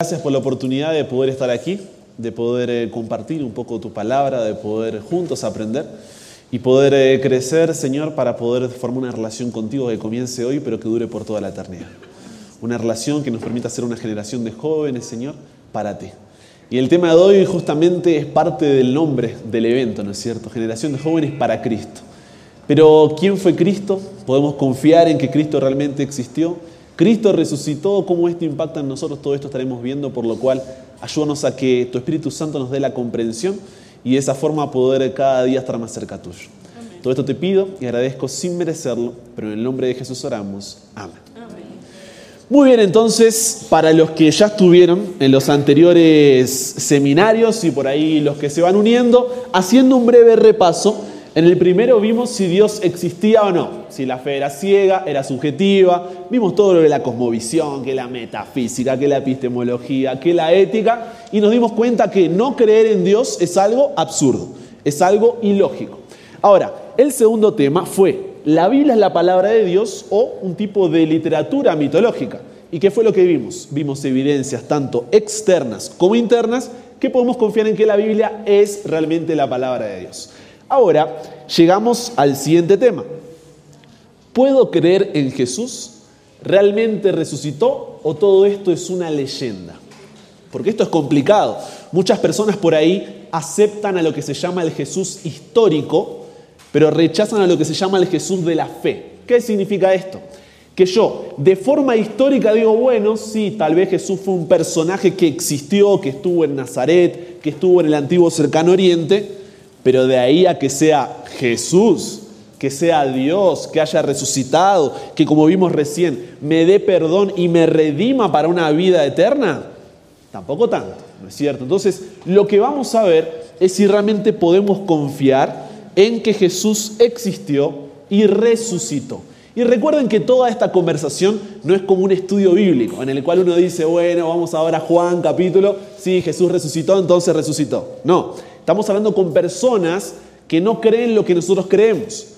Gracias por la oportunidad de poder estar aquí, de poder eh, compartir un poco tu palabra, de poder juntos aprender y poder eh, crecer, Señor, para poder formar una relación contigo que comience hoy, pero que dure por toda la eternidad. Una relación que nos permita ser una generación de jóvenes, Señor, para ti. Y el tema de hoy justamente es parte del nombre del evento, ¿no es cierto? Generación de jóvenes para Cristo. Pero ¿quién fue Cristo? Podemos confiar en que Cristo realmente existió. Cristo resucitó, cómo esto impacta en nosotros, todo esto estaremos viendo, por lo cual ayúdanos a que tu Espíritu Santo nos dé la comprensión y de esa forma poder cada día estar más cerca tuyo. Todo esto te pido y agradezco sin merecerlo, pero en el nombre de Jesús oramos. Amén. Muy bien, entonces, para los que ya estuvieron en los anteriores seminarios y por ahí los que se van uniendo, haciendo un breve repaso, en el primero vimos si Dios existía o no, si la fe era ciega, era subjetiva, vimos todo lo de la cosmovisión, que la metafísica, que la epistemología, que la ética, y nos dimos cuenta que no creer en Dios es algo absurdo, es algo ilógico. Ahora, el segundo tema fue, ¿la Biblia es la palabra de Dios o un tipo de literatura mitológica? ¿Y qué fue lo que vimos? Vimos evidencias tanto externas como internas que podemos confiar en que la Biblia es realmente la palabra de Dios. Ahora llegamos al siguiente tema. ¿Puedo creer en Jesús? ¿Realmente resucitó o todo esto es una leyenda? Porque esto es complicado. Muchas personas por ahí aceptan a lo que se llama el Jesús histórico, pero rechazan a lo que se llama el Jesús de la fe. ¿Qué significa esto? Que yo, de forma histórica, digo, bueno, sí, tal vez Jesús fue un personaje que existió, que estuvo en Nazaret, que estuvo en el antiguo cercano oriente, pero de ahí a que sea Jesús, que sea Dios, que haya resucitado, que como vimos recién, me dé perdón y me redima para una vida eterna, tampoco tanto, ¿no es cierto? Entonces, lo que vamos a ver es si realmente podemos confiar en que Jesús existió y resucitó. Y recuerden que toda esta conversación no es como un estudio bíblico, en el cual uno dice, bueno, vamos ahora a Juan capítulo, sí, Jesús resucitó, entonces resucitó. No, Estamos hablando con personas que no creen lo que nosotros creemos.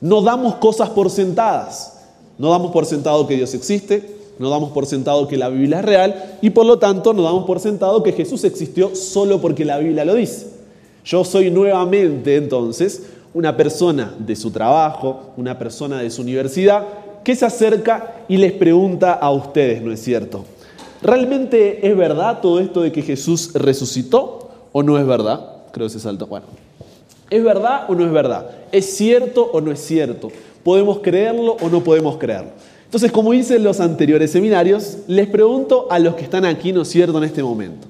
No damos cosas por sentadas. No damos por sentado que Dios existe, no damos por sentado que la Biblia es real y por lo tanto no damos por sentado que Jesús existió solo porque la Biblia lo dice. Yo soy nuevamente entonces una persona de su trabajo, una persona de su universidad, que se acerca y les pregunta a ustedes, ¿no es cierto? ¿Realmente es verdad todo esto de que Jesús resucitó o no es verdad? Creo que se saltó. Bueno, ¿es verdad o no es verdad? ¿Es cierto o no es cierto? ¿Podemos creerlo o no podemos creerlo? Entonces, como hice en los anteriores seminarios, les pregunto a los que están aquí, ¿no es cierto?, en este momento.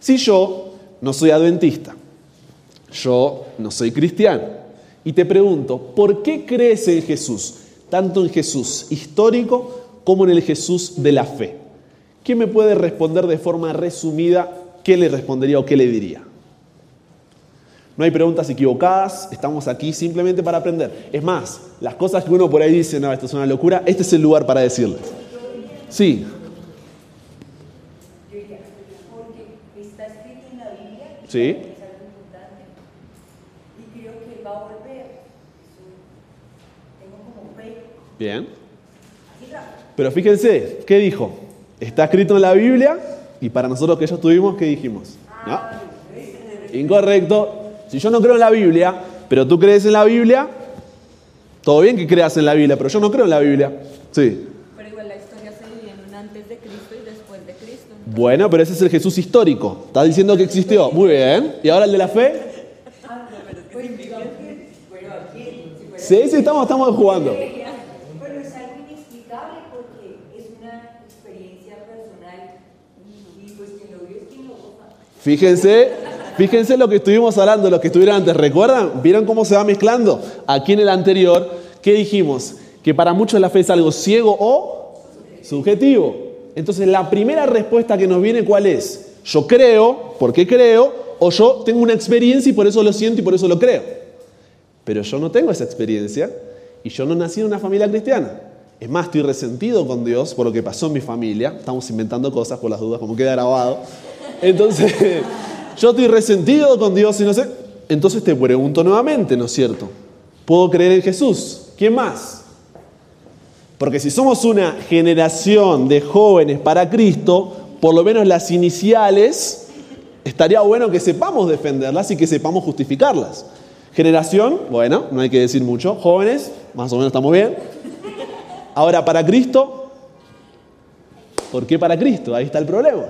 Si yo no soy adventista, yo no soy cristiano, y te pregunto, ¿por qué crees en Jesús? Tanto en Jesús histórico como en el Jesús de la fe. ¿Quién me puede responder de forma resumida qué le respondería o qué le diría? No hay preguntas equivocadas, estamos aquí simplemente para aprender. Es más, las cosas que uno por ahí dice, no, esto es una locura, este es el lugar para decirles. Sí. Sí. Bien. Pero fíjense, ¿qué dijo? Está escrito en la Biblia y para nosotros que ya estuvimos, ¿qué dijimos? ¿No? Incorrecto, si yo no creo en la Biblia, pero tú crees en la Biblia, todo bien que creas en la Biblia, pero yo no creo en la Biblia. Sí. Pero igual la historia se divide en un antes de Cristo y después de Cristo. Bueno, pero ese es el Jesús histórico. Estás diciendo que existió. Muy bien. ¿Y ahora el de la fe? Sí, sí, estamos, estamos jugando. Pero es algo inexplicable porque es una experiencia personal y pues quien lo vive es quien lo goza. Fíjense, Fíjense lo que estuvimos hablando, lo que estuvieron antes. ¿Recuerdan? ¿Vieron cómo se va mezclando? Aquí en el anterior, ¿qué dijimos? Que para muchos la fe es algo ciego o subjetivo. Entonces, la primera respuesta que nos viene, ¿cuál es? Yo creo, porque creo, o yo tengo una experiencia y por eso lo siento y por eso lo creo. Pero yo no tengo esa experiencia y yo no nací en una familia cristiana. Es más, estoy resentido con Dios por lo que pasó en mi familia. Estamos inventando cosas por las dudas, como queda grabado. Entonces, yo estoy resentido con Dios y no sé. Entonces te pregunto nuevamente, ¿no es cierto? ¿Puedo creer en Jesús? ¿Quién más? Porque si somos una generación de jóvenes para Cristo, por lo menos las iniciales, estaría bueno que sepamos defenderlas y que sepamos justificarlas. Generación, bueno, no hay que decir mucho. Jóvenes, más o menos estamos bien. Ahora, para Cristo, ¿por qué para Cristo? Ahí está el problema.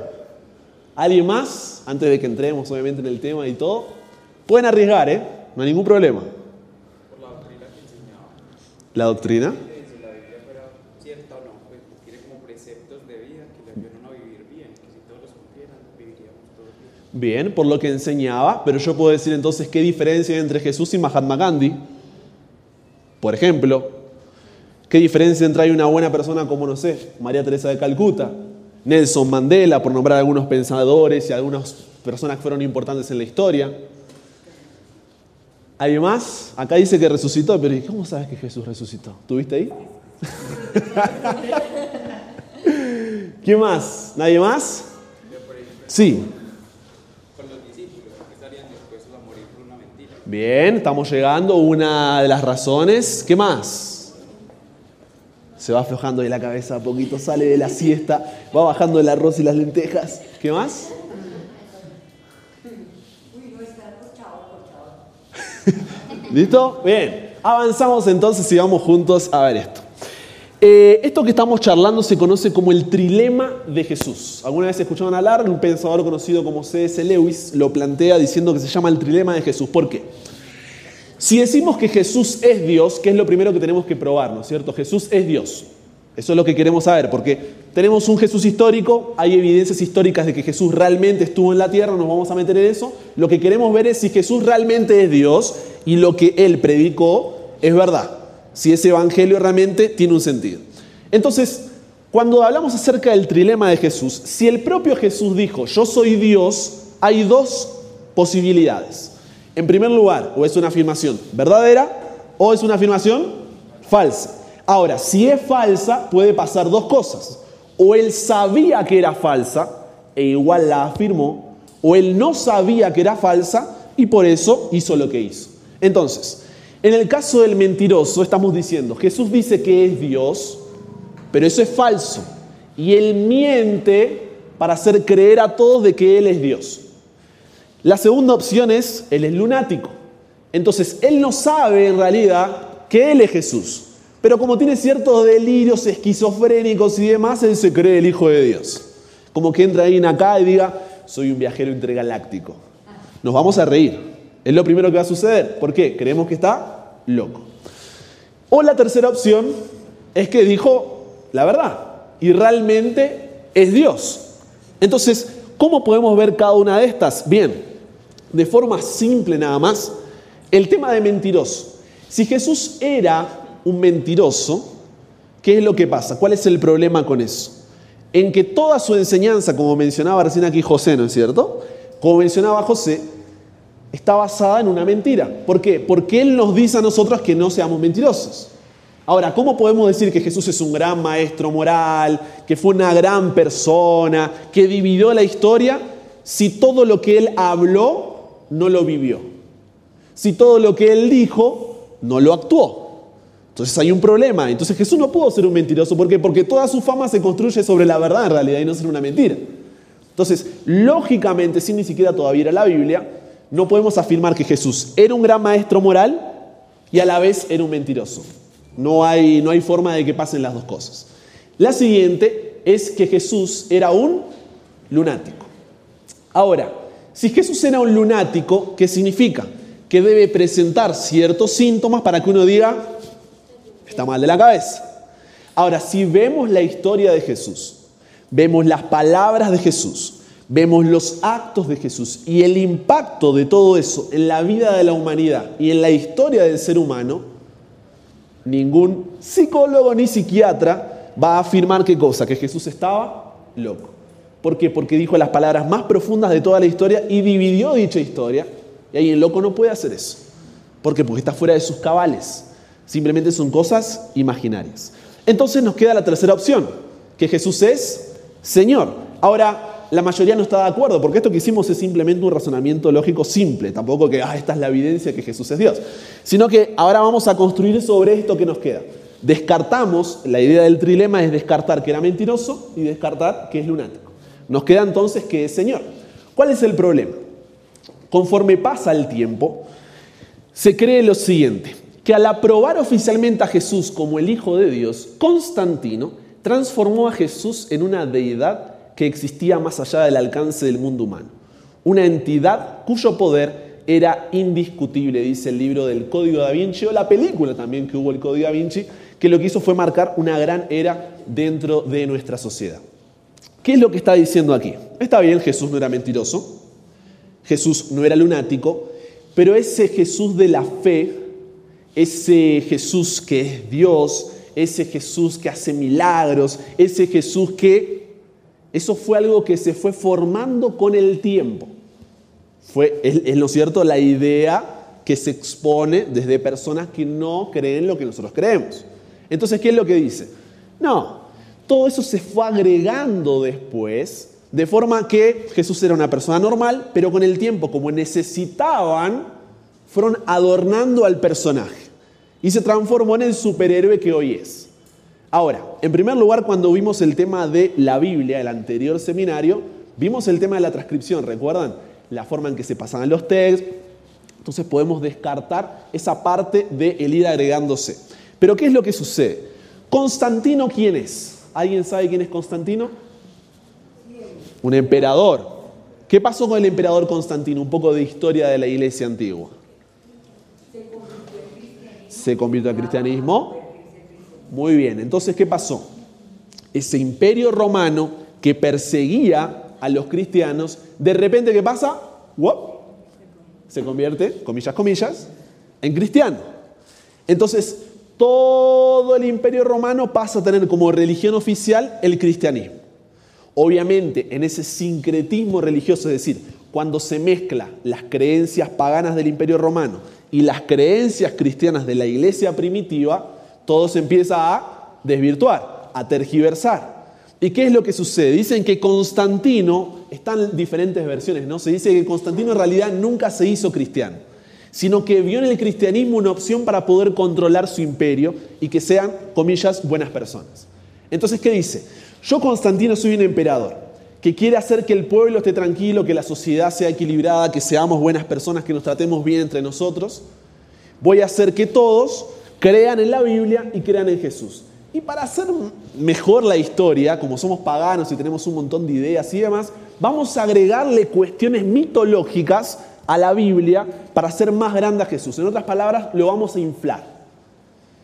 ¿Alguien más? Antes de que entremos, obviamente, en el tema y todo. Pueden arriesgar, ¿eh? No hay ningún problema. por la doctrina que enseñaba. ¿La doctrina? Que si la Biblia fuera cierta o no, pues tiene como preceptos de vida que le ayudan a vivir bien, que si todos los cumplieran, viviríamos todos bien. Bien, por lo que enseñaba, pero yo puedo decir entonces qué diferencia hay entre Jesús y Mahatma Gandhi. Por ejemplo, qué diferencia entre hay una buena persona como, no sé, María Teresa de Calcuta, Nelson Mandela, por nombrar algunos pensadores y algunas personas que fueron importantes en la historia. Además, acá dice que resucitó, pero ¿y cómo sabes que Jesús resucitó? ¿Tuviste ahí? ¿Qué más? ¿Nadie más? Sí. Bien, estamos llegando a una de las razones. ¿Qué más? Se va aflojando de la cabeza a poquito, sale de la siesta, va bajando el arroz y las lentejas. ¿Qué más? ¿Listo? Bien. Avanzamos entonces y vamos juntos a ver esto. Eh, esto que estamos charlando se conoce como el trilema de Jesús. ¿Alguna vez escucharon hablar? Un pensador conocido como C.S. Lewis lo plantea diciendo que se llama el trilema de Jesús. ¿Por qué? Si decimos que Jesús es Dios, ¿qué es lo primero que tenemos que probar? ¿No es cierto? Jesús es Dios. Eso es lo que queremos saber, porque tenemos un Jesús histórico, hay evidencias históricas de que Jesús realmente estuvo en la tierra, nos vamos a meter en eso. Lo que queremos ver es si Jesús realmente es Dios y lo que él predicó es verdad, si ese evangelio realmente tiene un sentido. Entonces, cuando hablamos acerca del trilema de Jesús, si el propio Jesús dijo, yo soy Dios, hay dos posibilidades. En primer lugar, o es una afirmación verdadera o es una afirmación falsa. Ahora, si es falsa, puede pasar dos cosas. O él sabía que era falsa e igual la afirmó, o él no sabía que era falsa y por eso hizo lo que hizo. Entonces, en el caso del mentiroso, estamos diciendo, Jesús dice que es Dios, pero eso es falso. Y él miente para hacer creer a todos de que él es Dios. La segunda opción es, él es lunático. Entonces, él no sabe en realidad que él es Jesús. Pero como tiene ciertos delirios esquizofrénicos y demás, él se cree el Hijo de Dios. Como que entra alguien acá y diga, soy un viajero intergaláctico. Nos vamos a reír. Es lo primero que va a suceder. ¿Por qué? Creemos que está loco. O la tercera opción es que dijo la verdad y realmente es Dios. Entonces, ¿cómo podemos ver cada una de estas? Bien, de forma simple nada más, el tema de mentiroso. Si Jesús era un mentiroso, ¿qué es lo que pasa? ¿Cuál es el problema con eso? En que toda su enseñanza, como mencionaba recién aquí José, ¿no es cierto? Como mencionaba José, está basada en una mentira. ¿Por qué? Porque Él nos dice a nosotros que no seamos mentirosos. Ahora, ¿cómo podemos decir que Jesús es un gran maestro moral, que fue una gran persona, que dividió la historia, si todo lo que Él habló no lo vivió? Si todo lo que Él dijo no lo actuó. Entonces hay un problema. Entonces Jesús no pudo ser un mentiroso. ¿Por qué? Porque toda su fama se construye sobre la verdad en realidad y no ser una mentira. Entonces, lógicamente, sin ni siquiera todavía ir a la Biblia, no podemos afirmar que Jesús era un gran maestro moral y a la vez era un mentiroso. No hay, no hay forma de que pasen las dos cosas. La siguiente es que Jesús era un lunático. Ahora, si Jesús era un lunático, ¿qué significa? Que debe presentar ciertos síntomas para que uno diga, está mal de la cabeza. Ahora, si vemos la historia de Jesús, vemos las palabras de Jesús, vemos los actos de Jesús y el impacto de todo eso en la vida de la humanidad y en la historia del ser humano, ningún psicólogo ni psiquiatra va a afirmar qué cosa, que Jesús estaba loco. ¿Por qué? Porque dijo las palabras más profundas de toda la historia y dividió dicha historia. Y ahí el loco no puede hacer eso. ¿Por qué? Porque está fuera de sus cabales. Simplemente son cosas imaginarias. Entonces nos queda la tercera opción, que Jesús es Señor. Ahora, la mayoría no está de acuerdo, porque esto que hicimos es simplemente un razonamiento lógico simple, tampoco que ah, esta es la evidencia que Jesús es Dios, sino que ahora vamos a construir sobre esto que nos queda. Descartamos, la idea del trilema es descartar que era mentiroso y descartar que es lunático. Nos queda entonces que es Señor. ¿Cuál es el problema? Conforme pasa el tiempo, se cree lo siguiente, que al aprobar oficialmente a Jesús como el Hijo de Dios, Constantino transformó a Jesús en una deidad que existía más allá del alcance del mundo humano. Una entidad cuyo poder era indiscutible, dice el libro del Código da Vinci o la película también que hubo el Código da Vinci, que lo que hizo fue marcar una gran era dentro de nuestra sociedad. ¿Qué es lo que está diciendo aquí? Está bien, Jesús no era mentiroso, Jesús no era lunático, pero ese Jesús de la fe, ese Jesús que es Dios, ese Jesús que hace milagros, ese Jesús que... Eso fue algo que se fue formando con el tiempo. Fue, es, es lo cierto, la idea que se expone desde personas que no creen lo que nosotros creemos. Entonces, ¿qué es lo que dice? No, todo eso se fue agregando después, de forma que Jesús era una persona normal, pero con el tiempo, como necesitaban, fueron adornando al personaje y se transformó en el superhéroe que hoy es. Ahora, en primer lugar, cuando vimos el tema de la Biblia, el anterior seminario, vimos el tema de la transcripción, ¿recuerdan? La forma en que se pasaban los textos. Entonces podemos descartar esa parte de el ir agregándose. Pero ¿qué es lo que sucede? Constantino, ¿quién es? ¿Alguien sabe quién es Constantino? Un emperador. ¿Qué pasó con el emperador Constantino? Un poco de historia de la iglesia antigua. Se convirtió al cristianismo. Muy bien, entonces, ¿qué pasó? Ese imperio romano que perseguía a los cristianos, de repente, ¿qué pasa? ¡Wop! Se convierte, comillas, comillas, en cristiano. Entonces, todo el imperio romano pasa a tener como religión oficial el cristianismo. Obviamente, en ese sincretismo religioso, es decir, cuando se mezcla las creencias paganas del imperio romano y las creencias cristianas de la iglesia primitiva, todo se empieza a desvirtuar, a tergiversar. ¿Y qué es lo que sucede? Dicen que Constantino, están diferentes versiones, ¿no? Se dice que Constantino en realidad nunca se hizo cristiano, sino que vio en el cristianismo una opción para poder controlar su imperio y que sean, comillas, buenas personas. Entonces, ¿qué dice? Yo, Constantino, soy un emperador que quiere hacer que el pueblo esté tranquilo, que la sociedad sea equilibrada, que seamos buenas personas, que nos tratemos bien entre nosotros. Voy a hacer que todos crean en la Biblia y crean en Jesús. Y para hacer mejor la historia, como somos paganos y tenemos un montón de ideas y demás, vamos a agregarle cuestiones mitológicas a la Biblia para hacer más grande a Jesús. En otras palabras, lo vamos a inflar.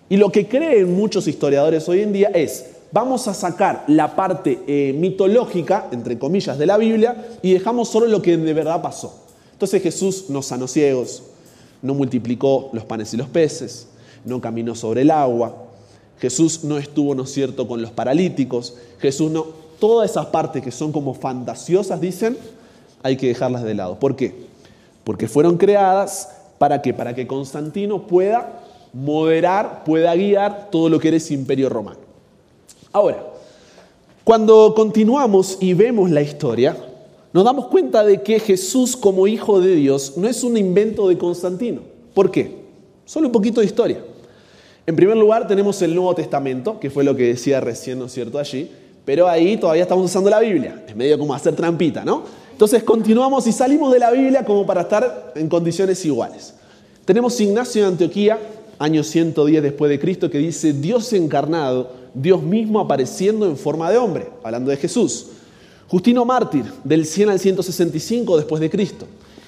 Y lo que creen muchos historiadores hoy en día es, vamos a sacar la parte eh, mitológica, entre comillas, de la Biblia y dejamos solo lo que de verdad pasó. Entonces Jesús no sanó ciegos, no multiplicó los panes y los peces, no caminó sobre el agua, Jesús no estuvo, ¿no es cierto?, con los paralíticos, Jesús no, todas esas partes que son como fantasiosas, dicen, hay que dejarlas de lado. ¿Por qué? Porque fueron creadas para qué? Para que Constantino pueda moderar, pueda guiar todo lo que era imperio romano. Ahora, cuando continuamos y vemos la historia, nos damos cuenta de que Jesús como hijo de Dios no es un invento de Constantino. ¿Por qué? Solo un poquito de historia. En primer lugar tenemos el Nuevo Testamento, que fue lo que decía recién, ¿no es cierto?, allí, pero ahí todavía estamos usando la Biblia, es medio como hacer trampita, ¿no? Entonces continuamos y salimos de la Biblia como para estar en condiciones iguales. Tenemos Ignacio de Antioquía, año 110 después de Cristo, que dice, Dios encarnado, Dios mismo apareciendo en forma de hombre, hablando de Jesús. Justino Mártir, del 100 al 165 después de Cristo,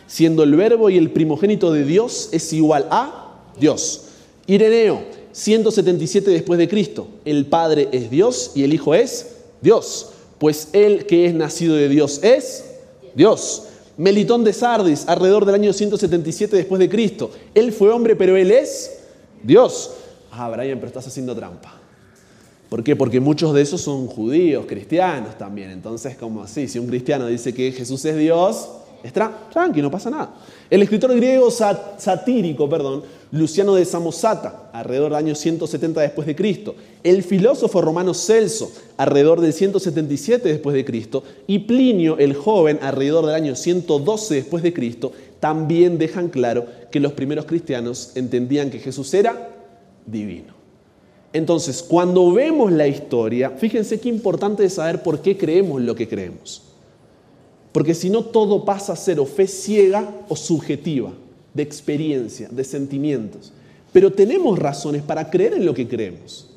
siendo el verbo y el primogénito de Dios es igual a Dios. Ireneo, 177 después de Cristo, el Padre es Dios y el Hijo es Dios, pues el que es nacido de Dios es Dios. Melitón de Sardis, alrededor del año 177 después de Cristo, él fue hombre, pero él es Dios. Ah, Brian, pero estás haciendo trampa. ¿Por qué? Porque muchos de esos son judíos, cristianos también. Entonces, como así, si un cristiano dice que Jesús es Dios, es tranqui, no pasa nada. El escritor griego satírico, perdón, Luciano de Samosata, alrededor del año 170 después de Cristo, el filósofo romano Celso, alrededor del 177 después de Cristo, y Plinio el joven, alrededor del año 112 después de Cristo, también dejan claro que los primeros cristianos entendían que Jesús era divino. Entonces, cuando vemos la historia, fíjense qué importante es saber por qué creemos lo que creemos. Porque si no, todo pasa a ser o fe ciega o subjetiva, de experiencia, de sentimientos. Pero tenemos razones para creer en lo que creemos.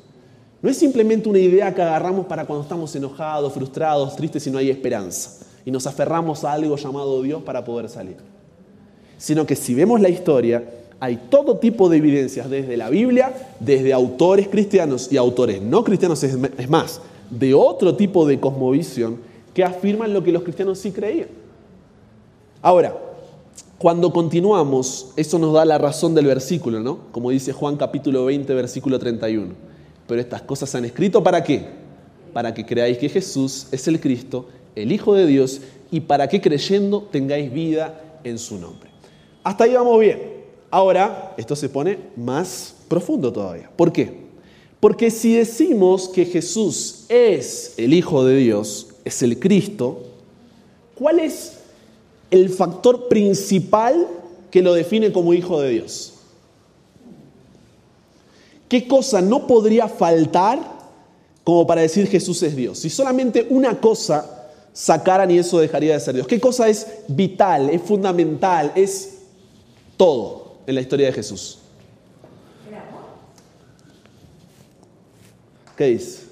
No es simplemente una idea que agarramos para cuando estamos enojados, frustrados, tristes y no hay esperanza. Y nos aferramos a algo llamado Dios para poder salir. Sino que si vemos la historia, hay todo tipo de evidencias desde la Biblia, desde autores cristianos y autores no cristianos, es más, de otro tipo de cosmovisión que afirman lo que los cristianos sí creían. Ahora, cuando continuamos, eso nos da la razón del versículo, ¿no? Como dice Juan capítulo 20, versículo 31. Pero estas cosas se han escrito para qué? Para que creáis que Jesús es el Cristo, el Hijo de Dios, y para que creyendo tengáis vida en su nombre. Hasta ahí vamos bien. Ahora, esto se pone más profundo todavía. ¿Por qué? Porque si decimos que Jesús es el Hijo de Dios, es el Cristo, ¿cuál es el factor principal que lo define como Hijo de Dios? ¿Qué cosa no podría faltar como para decir Jesús es Dios? Si solamente una cosa sacaran y eso dejaría de ser Dios. ¿Qué cosa es vital, es fundamental, es todo? en la historia de Jesús. ¿Qué dice?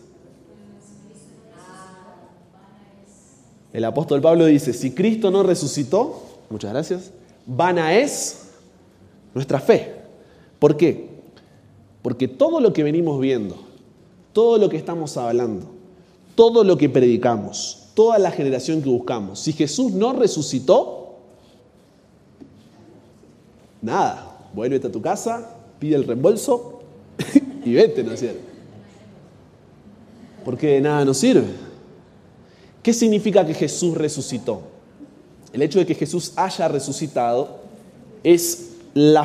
El apóstol Pablo dice, si Cristo no resucitó, muchas gracias, vana es nuestra fe. ¿Por qué? Porque todo lo que venimos viendo, todo lo que estamos hablando, todo lo que predicamos, toda la generación que buscamos, si Jesús no resucitó, Nada, vuélvete a tu casa, pide el reembolso y vete, ¿no es cierto? Porque de nada nos sirve. ¿Qué significa que Jesús resucitó? El hecho de que Jesús haya resucitado es la,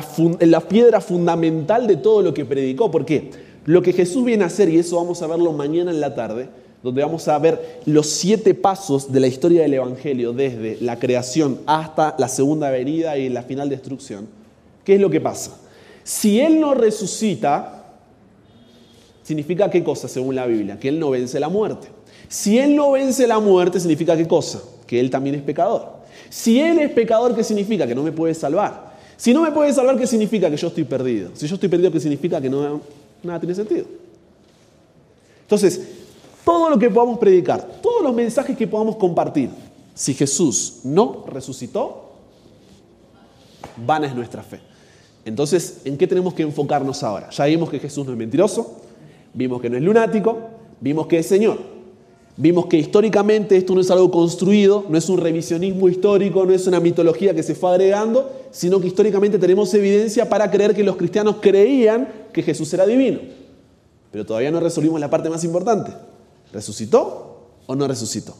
piedra fundamental de todo lo que predicó. ¿Por qué? Lo que Jesús viene a hacer, y eso vamos a verlo mañana en la tarde, donde vamos a ver los siete pasos de la historia del Evangelio, desde la creación hasta la segunda venida y la final destrucción, ¿Qué es lo que pasa? Si Él no resucita, significa qué cosa según la Biblia? Que Él no vence la muerte. Si Él no vence la muerte, significa qué cosa? Que Él también es pecador. Si Él es pecador, ¿qué significa? Que no me puede salvar. Si no me puede salvar, ¿qué significa? Que yo estoy perdido. Si yo estoy perdido, ¿qué significa? Que no, nada tiene sentido. Entonces, todo lo que podamos predicar, todos los mensajes que podamos compartir, si Jesús no resucitó, vana es nuestra fe. Entonces, ¿en qué tenemos que enfocarnos ahora? Ya vimos que Jesús no es mentiroso, vimos que no es lunático, vimos que es Señor. Vimos que históricamente esto no es algo construido, no es un revisionismo histórico, no es una mitología que se fue agregando, sino que históricamente tenemos evidencia para creer que los cristianos creían que Jesús era divino. Pero todavía no resolvimos la parte más importante. ¿Resucitó o no resucitó?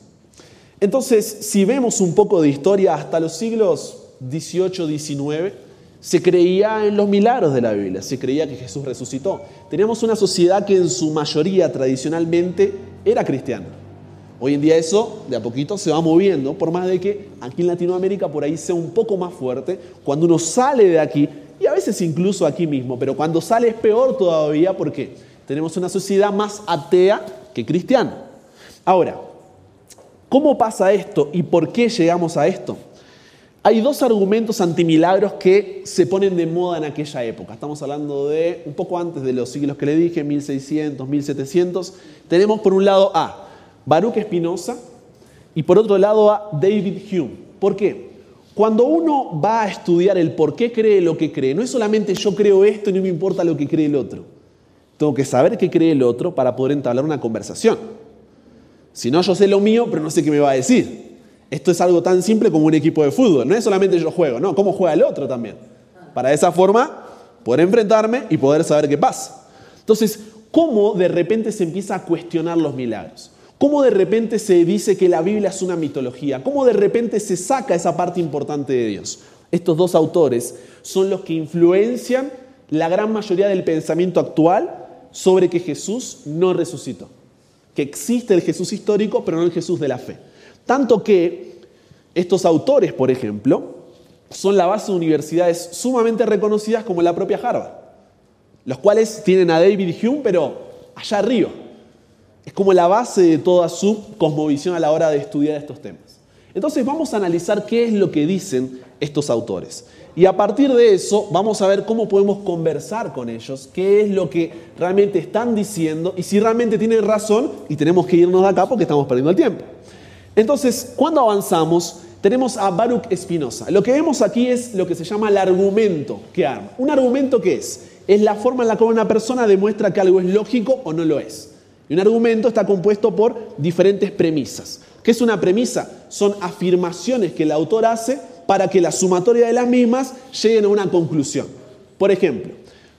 Entonces, si vemos un poco de historia hasta los siglos 18, 19, se creía en los milagros de la Biblia, se creía que Jesús resucitó. Teníamos una sociedad que en su mayoría tradicionalmente era cristiana. Hoy en día eso de a poquito se va moviendo, por más de que aquí en Latinoamérica por ahí sea un poco más fuerte. Cuando uno sale de aquí, y a veces incluso aquí mismo, pero cuando sale es peor todavía porque tenemos una sociedad más atea que cristiana. Ahora, ¿cómo pasa esto y por qué llegamos a esto? Hay dos argumentos antimilagros que se ponen de moda en aquella época. Estamos hablando de un poco antes de los siglos que le dije, 1600, 1700. Tenemos por un lado a Baruch Espinosa y por otro lado a David Hume. ¿Por qué? Cuando uno va a estudiar el por qué cree lo que cree, no es solamente yo creo esto y no me importa lo que cree el otro. Tengo que saber qué cree el otro para poder entablar una conversación. Si no, yo sé lo mío, pero no sé qué me va a decir. Esto es algo tan simple como un equipo de fútbol. No es solamente yo juego, no, cómo juega el otro también. Para de esa forma poder enfrentarme y poder saber qué pasa. Entonces, ¿cómo de repente se empieza a cuestionar los milagros? ¿Cómo de repente se dice que la Biblia es una mitología? ¿Cómo de repente se saca esa parte importante de Dios? Estos dos autores son los que influencian la gran mayoría del pensamiento actual sobre que Jesús no resucitó. Que existe el Jesús histórico, pero no el Jesús de la fe. Tanto que estos autores, por ejemplo, son la base de universidades sumamente reconocidas como la propia Harvard, los cuales tienen a David Hume, pero allá arriba. Es como la base de toda su cosmovisión a la hora de estudiar estos temas. Entonces vamos a analizar qué es lo que dicen estos autores. Y a partir de eso vamos a ver cómo podemos conversar con ellos, qué es lo que realmente están diciendo y si realmente tienen razón y tenemos que irnos de acá porque estamos perdiendo el tiempo. Entonces, cuando avanzamos, tenemos a Baruch Espinosa. Lo que vemos aquí es lo que se llama el argumento que arma. ¿Un argumento qué es? Es la forma en la cual una persona demuestra que algo es lógico o no lo es. Y un argumento está compuesto por diferentes premisas. ¿Qué es una premisa? Son afirmaciones que el autor hace para que la sumatoria de las mismas lleguen a una conclusión. Por ejemplo,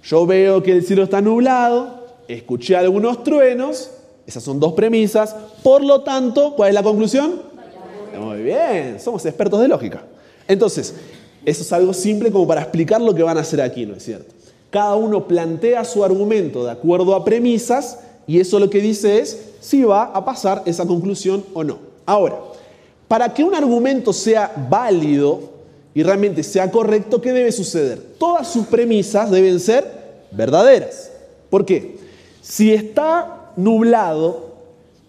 yo veo que el cielo está nublado, escuché algunos truenos, esas son dos premisas, por lo tanto, ¿cuál es la conclusión? Muy bien, somos expertos de lógica. Entonces, eso es algo simple como para explicar lo que van a hacer aquí, ¿no es cierto? Cada uno plantea su argumento de acuerdo a premisas y eso lo que dice es si va a pasar esa conclusión o no. Ahora, para que un argumento sea válido y realmente sea correcto, ¿qué debe suceder? Todas sus premisas deben ser verdaderas. ¿Por qué? Si está nublado,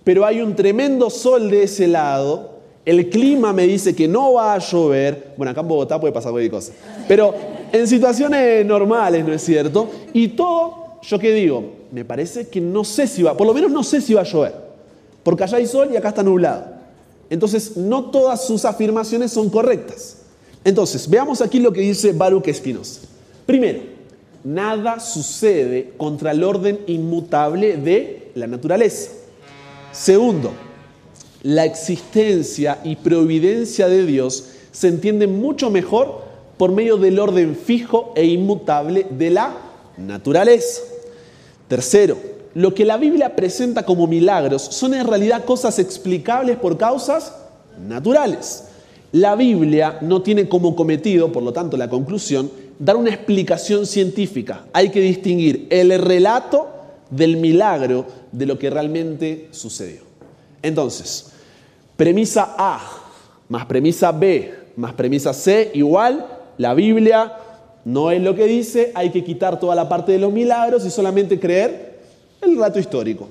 pero hay un tremendo sol de ese lado, el clima me dice que no va a llover, bueno, acá en Bogotá puede pasar cualquier cosa, pero en situaciones normales, ¿no es cierto? Y todo, yo qué digo, me parece que no sé si va, por lo menos no sé si va a llover, porque allá hay sol y acá está nublado. Entonces, no todas sus afirmaciones son correctas. Entonces, veamos aquí lo que dice Baruch Espinosa. Primero, nada sucede contra el orden inmutable de la naturaleza. Segundo, la existencia y providencia de Dios se entienden mucho mejor por medio del orden fijo e inmutable de la naturaleza. Tercero, lo que la Biblia presenta como milagros son en realidad cosas explicables por causas naturales. La Biblia no tiene como cometido, por lo tanto, la conclusión, dar una explicación científica. Hay que distinguir el relato del milagro de lo que realmente sucedió. Entonces, premisa A más premisa B más premisa C igual, la Biblia no es lo que dice, hay que quitar toda la parte de los milagros y solamente creer el relato histórico.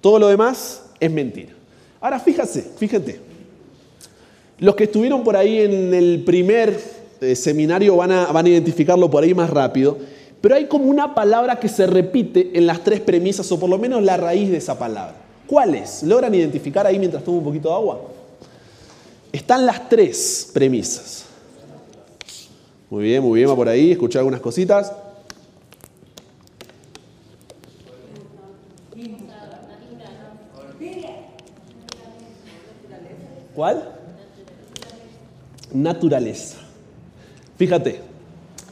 Todo lo demás es mentira. Ahora fíjate, fíjate. Los que estuvieron por ahí en el primer eh, seminario van a, van a identificarlo por ahí más rápido, pero hay como una palabra que se repite en las tres premisas, o por lo menos la raíz de esa palabra. ¿Cuál es? ¿Logran identificar ahí mientras tomo un poquito de agua? Están las tres premisas. Muy bien, muy bien, va por ahí, escuché algunas cositas. ¿Cuál? Naturaleza. Fíjate,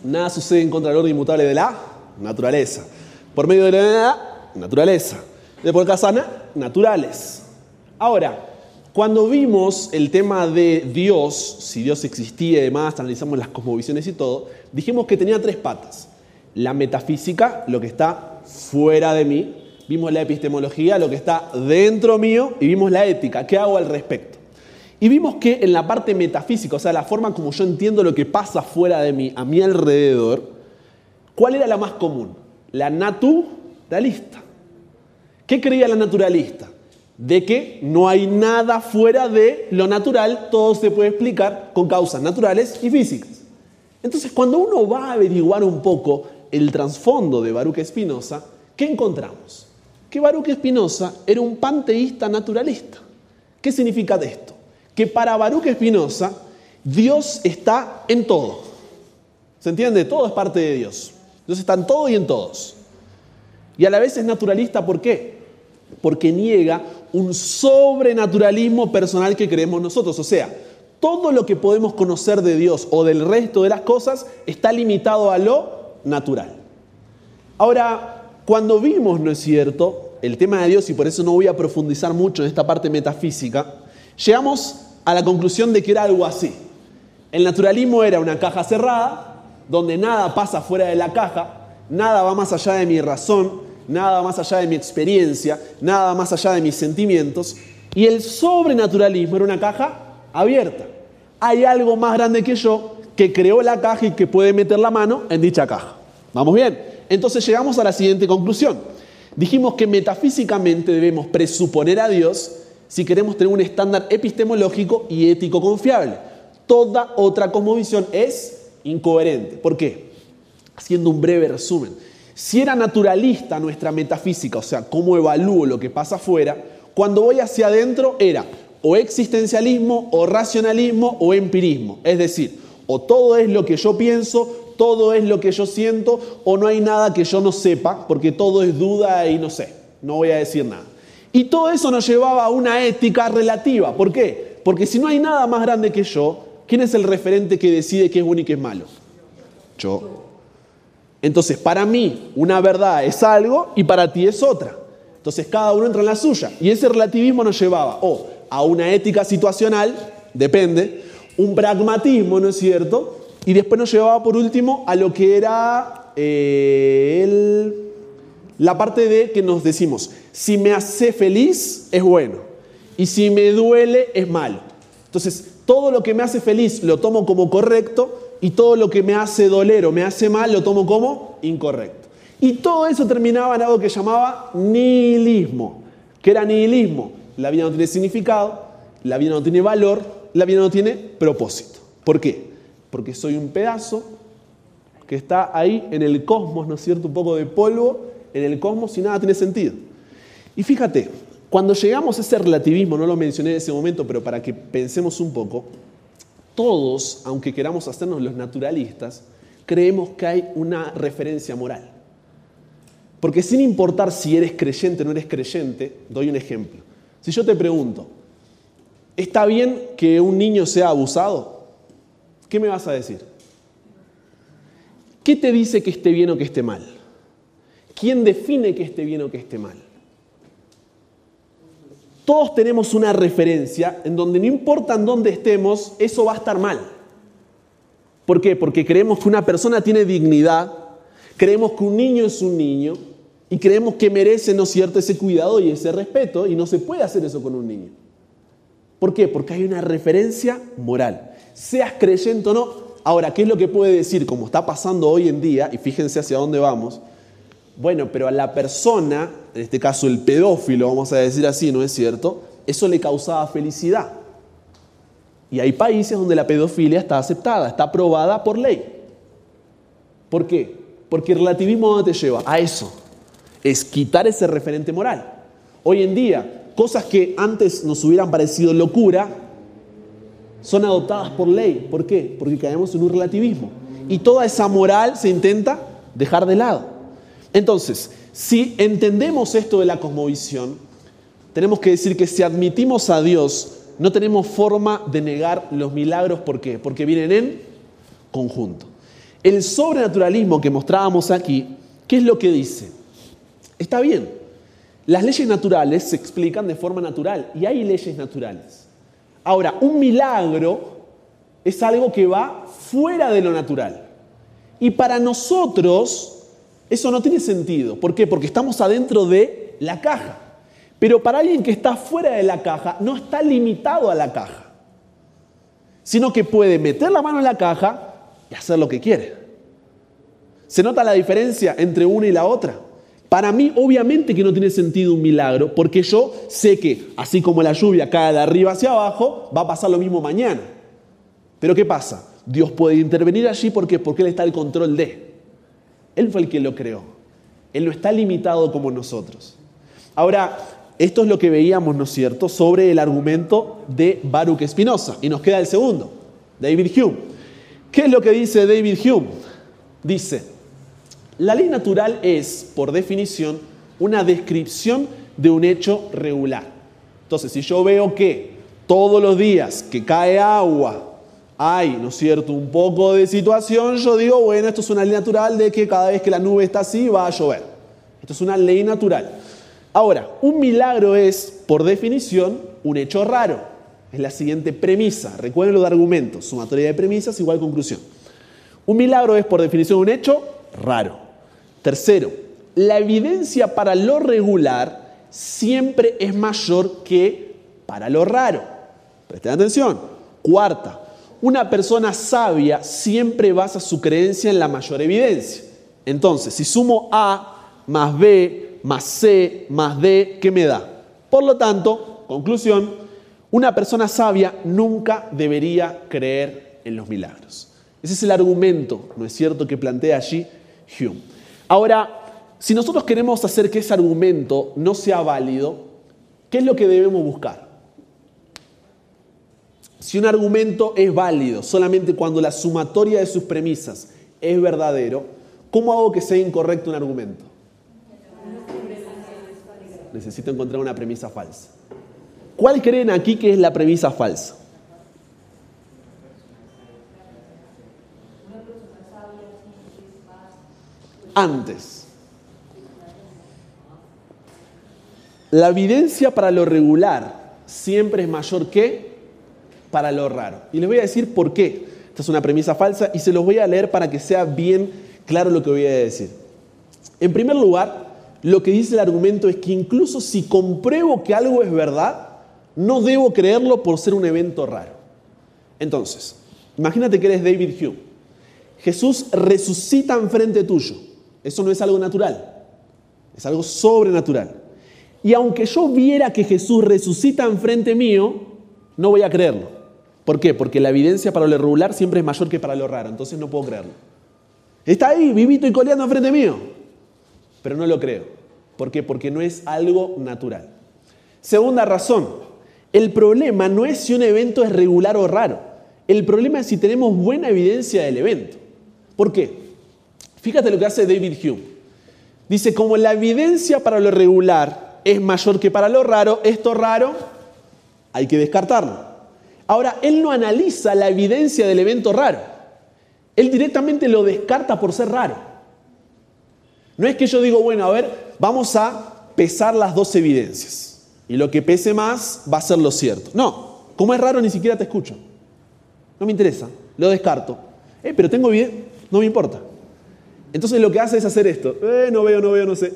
nada sucede en contra del orden inmutable de la naturaleza. Por medio de la naturaleza. De por casana, naturales. Ahora, cuando vimos el tema de Dios, si Dios existía y demás, analizamos las cosmovisiones y todo, dijimos que tenía tres patas. La metafísica, lo que está fuera de mí, vimos la epistemología, lo que está dentro mío, y vimos la ética, ¿qué hago al respecto? Y vimos que en la parte metafísica, o sea, la forma como yo entiendo lo que pasa fuera de mí, a mi alrededor, ¿cuál era la más común? La naturalista. ¿Qué creía la naturalista? De que no hay nada fuera de lo natural, todo se puede explicar con causas naturales y físicas. Entonces, cuando uno va a averiguar un poco el trasfondo de Baruch Spinoza, ¿qué encontramos? Que Baruch Spinoza era un panteísta naturalista. ¿Qué significa esto? Que para Baruch Spinoza, Dios está en todo. ¿Se entiende? Todo es parte de Dios. Dios está en todo y en todos. Y a la vez es naturalista, ¿por qué? Porque niega un sobrenaturalismo personal que creemos nosotros. O sea, todo lo que podemos conocer de Dios o del resto de las cosas está limitado a lo natural. Ahora, cuando vimos, ¿no es cierto?, el tema de Dios, y por eso no voy a profundizar mucho en esta parte metafísica, llegamos a la conclusión de que era algo así. El naturalismo era una caja cerrada, donde nada pasa fuera de la caja, nada va más allá de mi razón, nada más allá de mi experiencia, nada más allá de mis sentimientos. Y el sobrenaturalismo era una caja abierta. Hay algo más grande que yo que creó la caja y que puede meter la mano en dicha caja. ¿Vamos bien? Entonces llegamos a la siguiente conclusión. Dijimos que metafísicamente debemos presuponer a Dios si queremos tener un estándar epistemológico y ético confiable. Toda otra cosmovisión es incoherente. ¿Por qué? Haciendo un breve resumen. Si era naturalista nuestra metafísica, o sea, cómo evalúo lo que pasa afuera, cuando voy hacia adentro era o existencialismo, o racionalismo, o empirismo. Es decir, o todo es lo que yo pienso, todo es lo que yo siento, o no hay nada que yo no sepa, porque todo es duda y no sé, no voy a decir nada. Y todo eso nos llevaba a una ética relativa. ¿Por qué? Porque si no hay nada más grande que yo, ¿quién es el referente que decide qué es bueno y qué es malo? Yo. Entonces, para mí, una verdad es algo y para ti es otra. Entonces, cada uno entra en la suya. Y ese relativismo nos llevaba o a una ética situacional, depende, un pragmatismo, ¿no es cierto? Y después nos llevaba, por último, a lo que era eh, el, la parte de que nos decimos, si me hace feliz, es bueno. Y si me duele, es malo. Entonces, todo lo que me hace feliz lo tomo como correcto y todo lo que me hace doler o me hace mal lo tomo como incorrecto. Y todo eso terminaba en algo que llamaba nihilismo. ¿Qué era nihilismo? La vida no tiene significado, la vida no tiene valor, la vida no tiene propósito. ¿Por qué? Porque soy un pedazo que está ahí en el cosmos, ¿no es cierto? Un poco de polvo en el cosmos y nada tiene sentido. Y fíjate, cuando llegamos a ese relativismo, no lo mencioné en ese momento, pero para que pensemos un poco, todos, aunque queramos hacernos los naturalistas, creemos que hay una referencia moral. Porque sin importar si eres creyente o no eres creyente, doy un ejemplo. Si yo te pregunto, ¿está bien que un niño sea abusado? ¿Qué me vas a decir? ¿Qué te dice que esté bien o que esté mal? ¿Quién define que esté bien o que esté mal? Todos tenemos una referencia en donde no importa en dónde estemos, eso va a estar mal. ¿Por qué? Porque creemos que una persona tiene dignidad, creemos que un niño es un niño y creemos que merece, ¿no cierto?, ese cuidado y ese respeto y no se puede hacer eso con un niño. ¿Por qué? Porque hay una referencia moral. Seas creyente o no. Ahora, ¿qué es lo que puede decir? Como está pasando hoy en día, y fíjense hacia dónde vamos, bueno, pero a la persona, en este caso el pedófilo, vamos a decir así, ¿no es cierto? Eso le causaba felicidad. Y hay países donde la pedofilia está aceptada, está aprobada por ley. ¿Por qué? Porque el relativismo ¿dónde te lleva? A eso. Es quitar ese referente moral. Hoy en día, cosas que antes nos hubieran parecido locura, son adoptadas por ley. ¿Por qué? Porque caemos en un relativismo. Y toda esa moral se intenta dejar de lado. Entonces, si entendemos esto de la cosmovisión, tenemos que decir que si admitimos a Dios, no tenemos forma de negar los milagros. ¿Por qué? Porque vienen en conjunto. El sobrenaturalismo que mostrábamos aquí, ¿qué es lo que dice? Está bien, las leyes naturales se explican de forma natural y hay leyes naturales. Ahora, un milagro es algo que va fuera de lo natural. Y para nosotros, eso no tiene sentido. ¿Por qué? Porque estamos adentro de la caja. Pero para alguien que está fuera de la caja, no está limitado a la caja, sino que puede meter la mano en la caja y hacer lo que quiere. ¿Se nota la diferencia entre una y la otra? Para mí, obviamente que no tiene sentido un milagro, porque yo sé que, así como la lluvia cae de arriba hacia abajo, va a pasar lo mismo mañana. Pero ¿qué pasa? Dios puede intervenir allí porque, porque Él está al control de. Él fue el que lo creó. Él no está limitado como nosotros. Ahora, esto es lo que veíamos, ¿no es cierto?, sobre el argumento de Baruch Espinosa. Y nos queda el segundo, David Hume. ¿Qué es lo que dice David Hume? Dice, la ley natural es, por definición, una descripción de un hecho regular. Entonces, si yo veo que todos los días que cae agua hay, ¿no es cierto?, un poco de situación, yo digo, bueno, esto es una ley natural de que cada vez que la nube está así va a llover. Esto es una ley natural. Ahora, un milagro es, por definición, un hecho raro. Es la siguiente premisa. Recuerden lo de argumentos, sumatoria de premisas igual conclusión. Un milagro es, por definición, un hecho raro. Tercero, la evidencia para lo regular siempre es mayor que para lo raro. Presten atención. Cuarta, una persona sabia siempre basa su creencia en la mayor evidencia. Entonces, si sumo A más B más C más D, ¿qué me da? Por lo tanto, conclusión, una persona sabia nunca debería creer en los milagros. Ese es el argumento, ¿no es cierto?, que plantea allí Hume. Ahora, si nosotros queremos hacer que ese argumento no sea válido, ¿qué es lo que debemos buscar? Si un argumento es válido solamente cuando la sumatoria de sus premisas es verdadero, ¿cómo hago que sea incorrecto un argumento? Necesito encontrar una premisa falsa. ¿Cuál creen aquí que es la premisa falsa? Antes. La evidencia para lo regular siempre es mayor que para lo raro. Y les voy a decir por qué. Esta es una premisa falsa y se los voy a leer para que sea bien claro lo que voy a decir. En primer lugar, lo que dice el argumento es que incluso si compruebo que algo es verdad, no debo creerlo por ser un evento raro. Entonces, imagínate que eres David Hume. Jesús resucita enfrente tuyo. Eso no es algo natural, es algo sobrenatural. Y aunque yo viera que Jesús resucita enfrente mío, no voy a creerlo. ¿Por qué? Porque la evidencia para lo regular siempre es mayor que para lo raro, entonces no puedo creerlo. Está ahí, vivito y coleando enfrente mío, pero no lo creo. ¿Por qué? Porque no es algo natural. Segunda razón, el problema no es si un evento es regular o raro. El problema es si tenemos buena evidencia del evento. ¿Por qué? Fíjate lo que hace David Hume. Dice, como la evidencia para lo regular es mayor que para lo raro, esto raro hay que descartarlo. Ahora, él no analiza la evidencia del evento raro. Él directamente lo descarta por ser raro. No es que yo digo, bueno, a ver, vamos a pesar las dos evidencias. Y lo que pese más va a ser lo cierto. No, como es raro, ni siquiera te escucho. No me interesa, lo descarto. Eh, pero tengo evidencia, no me importa. Entonces lo que hace es hacer esto. Eh, no veo, no veo, no sé.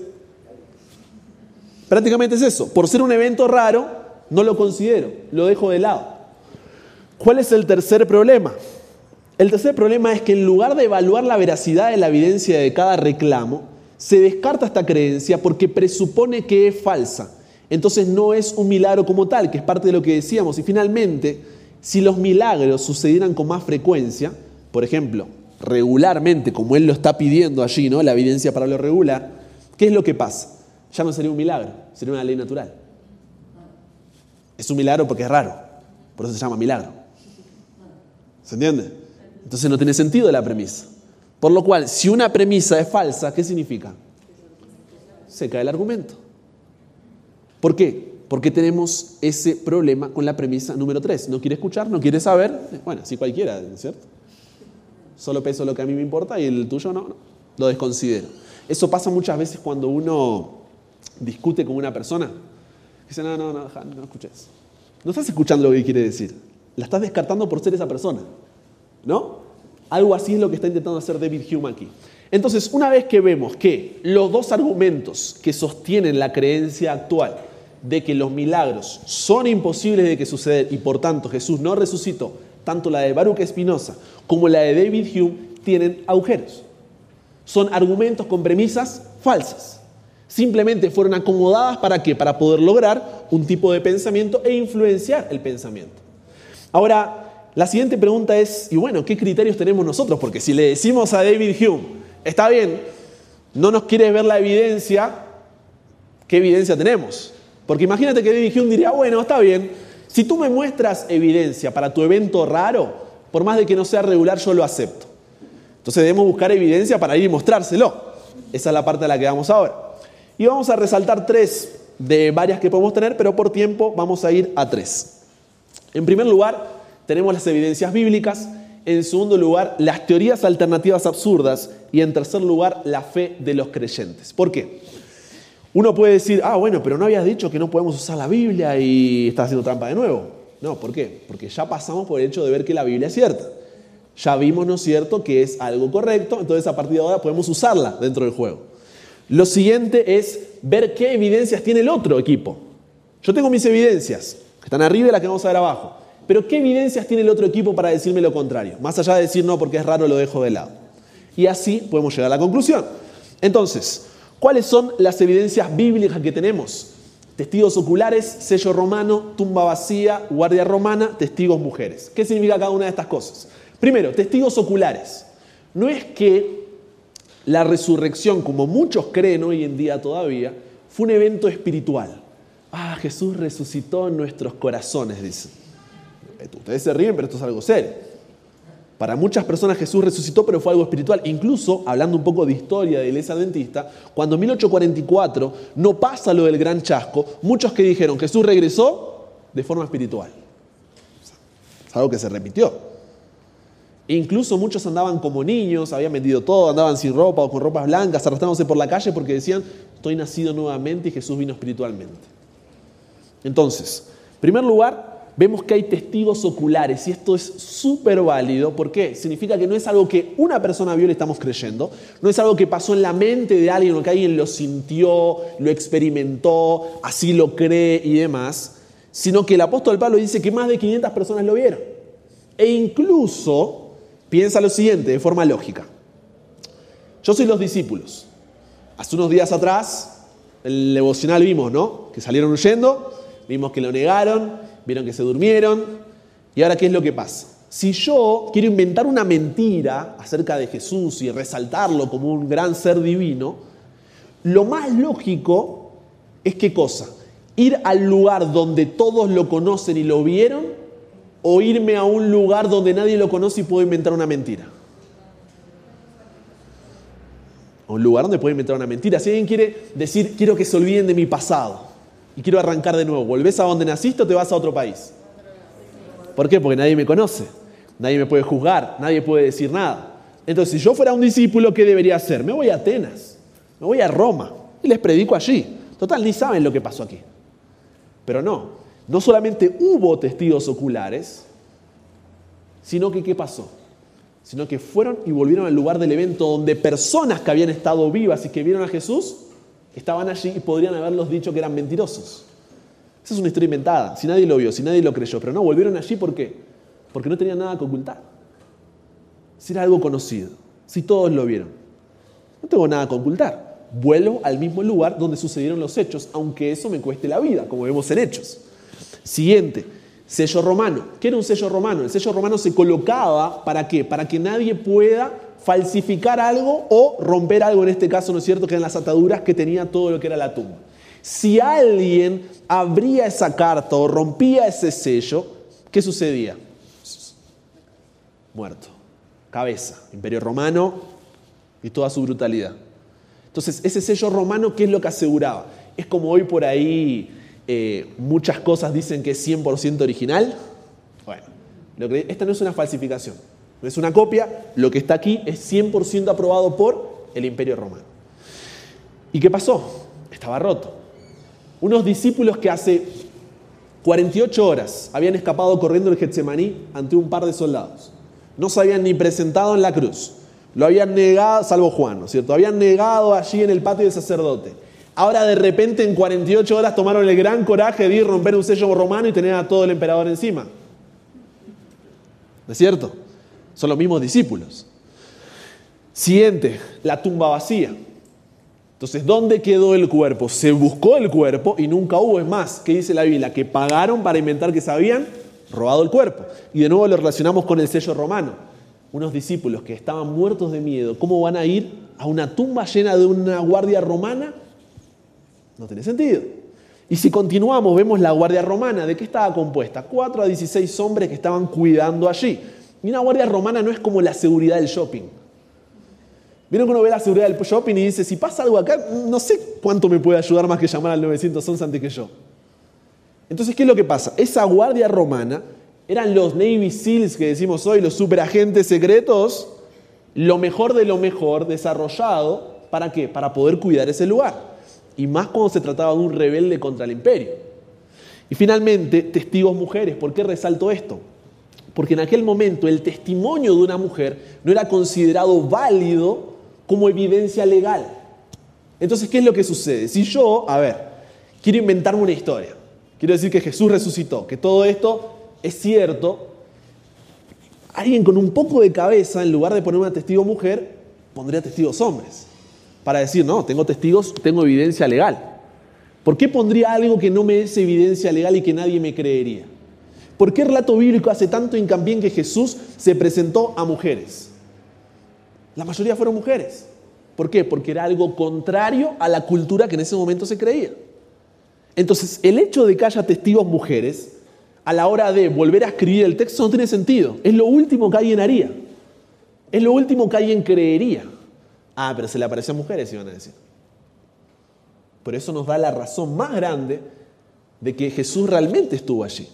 Prácticamente es eso. Por ser un evento raro, no lo considero, lo dejo de lado. ¿Cuál es el tercer problema? El tercer problema es que en lugar de evaluar la veracidad de la evidencia de cada reclamo, se descarta esta creencia porque presupone que es falsa. Entonces no es un milagro como tal, que es parte de lo que decíamos. Y finalmente, si los milagros sucedieran con más frecuencia, por ejemplo, regularmente, como él lo está pidiendo allí, ¿no? La evidencia para lo regular, ¿qué es lo que pasa? Ya no sería un milagro, sería una ley natural. Es un milagro porque es raro, por eso se llama milagro. ¿Se entiende? Entonces no tiene sentido la premisa. Por lo cual, si una premisa es falsa, ¿qué significa? Se cae el argumento. ¿Por qué? Porque tenemos ese problema con la premisa número 3. No quiere escuchar, no quiere saber. Bueno, así cualquiera, ¿cierto? Solo peso lo que a mí me importa y el tuyo no, no. Lo desconsidero. Eso pasa muchas veces cuando uno discute con una persona. Dice, no, no, no, no escuches. No estás escuchando lo que quiere decir la estás descartando por ser esa persona. ¿No? Algo así es lo que está intentando hacer David Hume aquí. Entonces, una vez que vemos que los dos argumentos que sostienen la creencia actual de que los milagros son imposibles de que suceder y por tanto Jesús no resucitó, tanto la de Baruch Espinosa como la de David Hume tienen agujeros. Son argumentos con premisas falsas. Simplemente fueron acomodadas para qué? Para poder lograr un tipo de pensamiento e influenciar el pensamiento. Ahora, la siguiente pregunta es, y bueno, ¿qué criterios tenemos nosotros? Porque si le decimos a David Hume, está bien, no nos quieres ver la evidencia, ¿qué evidencia tenemos? Porque imagínate que David Hume diría, bueno, está bien, si tú me muestras evidencia para tu evento raro, por más de que no sea regular, yo lo acepto. Entonces debemos buscar evidencia para ir y mostrárselo. Esa es la parte a la que vamos ahora. Y vamos a resaltar tres de varias que podemos tener, pero por tiempo vamos a ir a tres. En primer lugar, tenemos las evidencias bíblicas. En segundo lugar, las teorías alternativas absurdas. Y en tercer lugar, la fe de los creyentes. ¿Por qué? Uno puede decir, ah, bueno, pero no habías dicho que no podemos usar la Biblia y estás haciendo trampa de nuevo. No, ¿por qué? Porque ya pasamos por el hecho de ver que la Biblia es cierta. Ya vimos, ¿no es cierto?, que es algo correcto, entonces a partir de ahora podemos usarla dentro del juego. Lo siguiente es ver qué evidencias tiene el otro equipo. Yo tengo mis evidencias, que están arriba y las que vamos a ver abajo. Pero ¿qué evidencias tiene el otro equipo para decirme lo contrario? Más allá de decir no, porque es raro, lo dejo de lado. Y así podemos llegar a la conclusión. Entonces, ¿cuáles son las evidencias bíblicas que tenemos? Testigos oculares, sello romano, tumba vacía, guardia romana, testigos mujeres. ¿Qué significa cada una de estas cosas? Primero, testigos oculares. No es que la resurrección, como muchos creen hoy en día todavía, fue un evento espiritual. Ah, Jesús resucitó en nuestros corazones, dicen. Ustedes se ríen, pero esto es algo serio. Para muchas personas Jesús resucitó, pero fue algo espiritual. Incluso, hablando un poco de historia de iglesia adventista, cuando en 1844 no pasa lo del gran chasco, muchos que dijeron Jesús regresó de forma espiritual. Es algo que se repitió. Incluso muchos andaban como niños, habían vendido todo, andaban sin ropa o con ropas blancas, arrastrándose por la calle porque decían, estoy nacido nuevamente y Jesús vino espiritualmente. Entonces, en primer lugar, vemos que hay testigos oculares y esto es súper válido. ¿Por qué? Significa que no es algo que una persona vio y le estamos creyendo, no es algo que pasó en la mente de alguien o que alguien lo sintió, lo experimentó, así lo cree y demás, sino que el apóstol Pablo dice que más de 500 personas lo vieron. E incluso piensa lo siguiente de forma lógica. Yo soy los discípulos. Hace unos días atrás, el devocional vimos, ¿no? Que salieron huyendo, vimos que lo negaron, vieron que se durmieron. ¿Y ahora qué es lo que pasa? Si yo quiero inventar una mentira acerca de Jesús y resaltarlo como un gran ser divino, lo más lógico es qué cosa? Ir al lugar donde todos lo conocen y lo vieron o irme a un lugar donde nadie lo conoce y puedo inventar una mentira. A un lugar donde puedo inventar una mentira. Si alguien quiere decir, quiero que se olviden de mi pasado, y quiero arrancar de nuevo. ¿Volvés a donde naciste o te vas a otro país? ¿Por qué? Porque nadie me conoce, nadie me puede juzgar, nadie puede decir nada. Entonces, si yo fuera un discípulo, ¿qué debería hacer? Me voy a Atenas, me voy a Roma y les predico allí. Total, ni saben lo que pasó aquí. Pero no, no solamente hubo testigos oculares, sino que ¿qué pasó? Sino que fueron y volvieron al lugar del evento donde personas que habían estado vivas y que vieron a Jesús estaban allí y podrían haberlos dicho que eran mentirosos. Esa es una historia inventada, si nadie lo vio, si nadie lo creyó, pero no, volvieron allí ¿por qué? Porque no tenían nada que ocultar. Si era algo conocido, si todos lo vieron. No tengo nada que ocultar. Vuelvo al mismo lugar donde sucedieron los hechos, aunque eso me cueste la vida, como vemos en hechos. Siguiente, sello romano. ¿Qué era un sello romano? El sello romano se colocaba para qué? Para que nadie pueda falsificar algo o romper algo, en este caso, ¿no es cierto?, que eran las ataduras que tenía todo lo que era la tumba. Si alguien abría esa carta o rompía ese sello, ¿qué sucedía? Muerto. Cabeza. Imperio romano y toda su brutalidad. Entonces, ese sello romano, ¿qué es lo que aseguraba? Es como hoy por ahí eh, muchas cosas dicen que es 100% original. Bueno, esta no es una falsificación. Es una copia, lo que está aquí es 100% aprobado por el Imperio Romano. ¿Y qué pasó? Estaba roto. Unos discípulos que hace 48 horas habían escapado corriendo el Getsemaní ante un par de soldados. No se habían ni presentado en la cruz. Lo habían negado, salvo Juan, ¿no es cierto? Habían negado allí en el patio del sacerdote. Ahora de repente en 48 horas tomaron el gran coraje de ir romper un sello romano y tener a todo el emperador encima. ¿No es cierto? Son los mismos discípulos. Siguiente, la tumba vacía. Entonces, ¿dónde quedó el cuerpo? Se buscó el cuerpo y nunca hubo. Es más, ¿qué dice la Biblia? Que pagaron para inventar que se habían robado el cuerpo. Y de nuevo lo relacionamos con el sello romano. Unos discípulos que estaban muertos de miedo, ¿cómo van a ir a una tumba llena de una guardia romana? No tiene sentido. Y si continuamos, vemos la guardia romana. ¿De qué estaba compuesta? 4 a 16 hombres que estaban cuidando allí. Y una guardia romana no es como la seguridad del shopping. Vieron que uno ve la seguridad del shopping y dice, si pasa algo acá, no sé cuánto me puede ayudar más que llamar al 911 antes que yo. Entonces, ¿qué es lo que pasa? Esa guardia romana eran los Navy SEALs que decimos hoy, los superagentes secretos, lo mejor de lo mejor desarrollado, ¿para qué? Para poder cuidar ese lugar. Y más cuando se trataba de un rebelde contra el imperio. Y finalmente, testigos mujeres. ¿Por qué resalto esto? Porque en aquel momento el testimonio de una mujer no era considerado válido como evidencia legal. Entonces, ¿qué es lo que sucede? Si yo, a ver, quiero inventarme una historia, quiero decir que Jesús resucitó, que todo esto es cierto, alguien con un poco de cabeza, en lugar de poner una testigo mujer, pondría testigos hombres, para decir, no, tengo testigos, tengo evidencia legal. ¿Por qué pondría algo que no me es evidencia legal y que nadie me creería? ¿Por qué el relato bíblico hace tanto hincapié en que Jesús se presentó a mujeres? La mayoría fueron mujeres. ¿Por qué? Porque era algo contrario a la cultura que en ese momento se creía. Entonces, el hecho de que haya testigos mujeres a la hora de volver a escribir el texto no tiene sentido. Es lo último que alguien haría. Es lo último que alguien creería. Ah, pero se le aparecían mujeres, iban a decir. Por eso nos da la razón más grande de que Jesús realmente estuvo allí.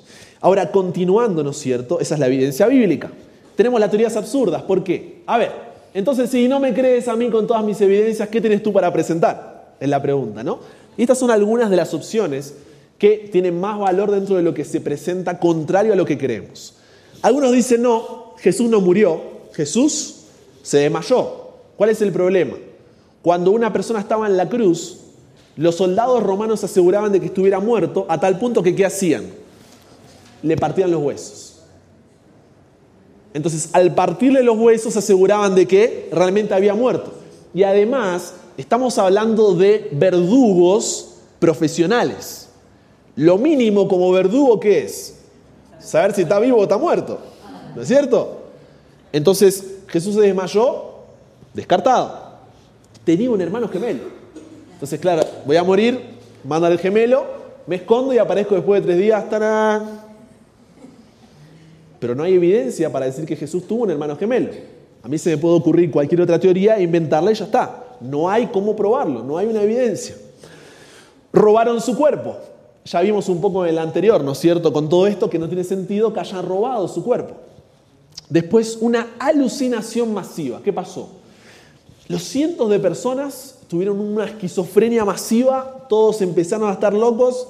Ahora, continuando, ¿no es cierto? Esa es la evidencia bíblica. Tenemos las teorías absurdas. ¿Por qué? A ver, entonces si no me crees a mí con todas mis evidencias, ¿qué tienes tú para presentar? Es la pregunta, ¿no? Y estas son algunas de las opciones que tienen más valor dentro de lo que se presenta contrario a lo que creemos. Algunos dicen, no, Jesús no murió, Jesús se desmayó. ¿Cuál es el problema? Cuando una persona estaba en la cruz, los soldados romanos aseguraban de que estuviera muerto a tal punto que ¿qué hacían? Le partían los huesos. Entonces, al partirle los huesos aseguraban de que realmente había muerto. Y además, estamos hablando de verdugos profesionales. Lo mínimo como verdugo, ¿qué es? Saber si está vivo o está muerto. ¿No es cierto? Entonces, Jesús se desmayó, descartado. Tenía un hermano gemelo. Entonces, claro, voy a morir, manda el gemelo, me escondo y aparezco después de tres días. ¡tarán! Pero no hay evidencia para decir que Jesús tuvo un hermano gemelo. A mí se me puede ocurrir cualquier otra teoría, inventarla y ya está. No hay cómo probarlo, no hay una evidencia. Robaron su cuerpo. Ya vimos un poco en el anterior, ¿no es cierto? Con todo esto que no tiene sentido que hayan robado su cuerpo. Después, una alucinación masiva. ¿Qué pasó? Los cientos de personas tuvieron una esquizofrenia masiva, todos empezaron a estar locos.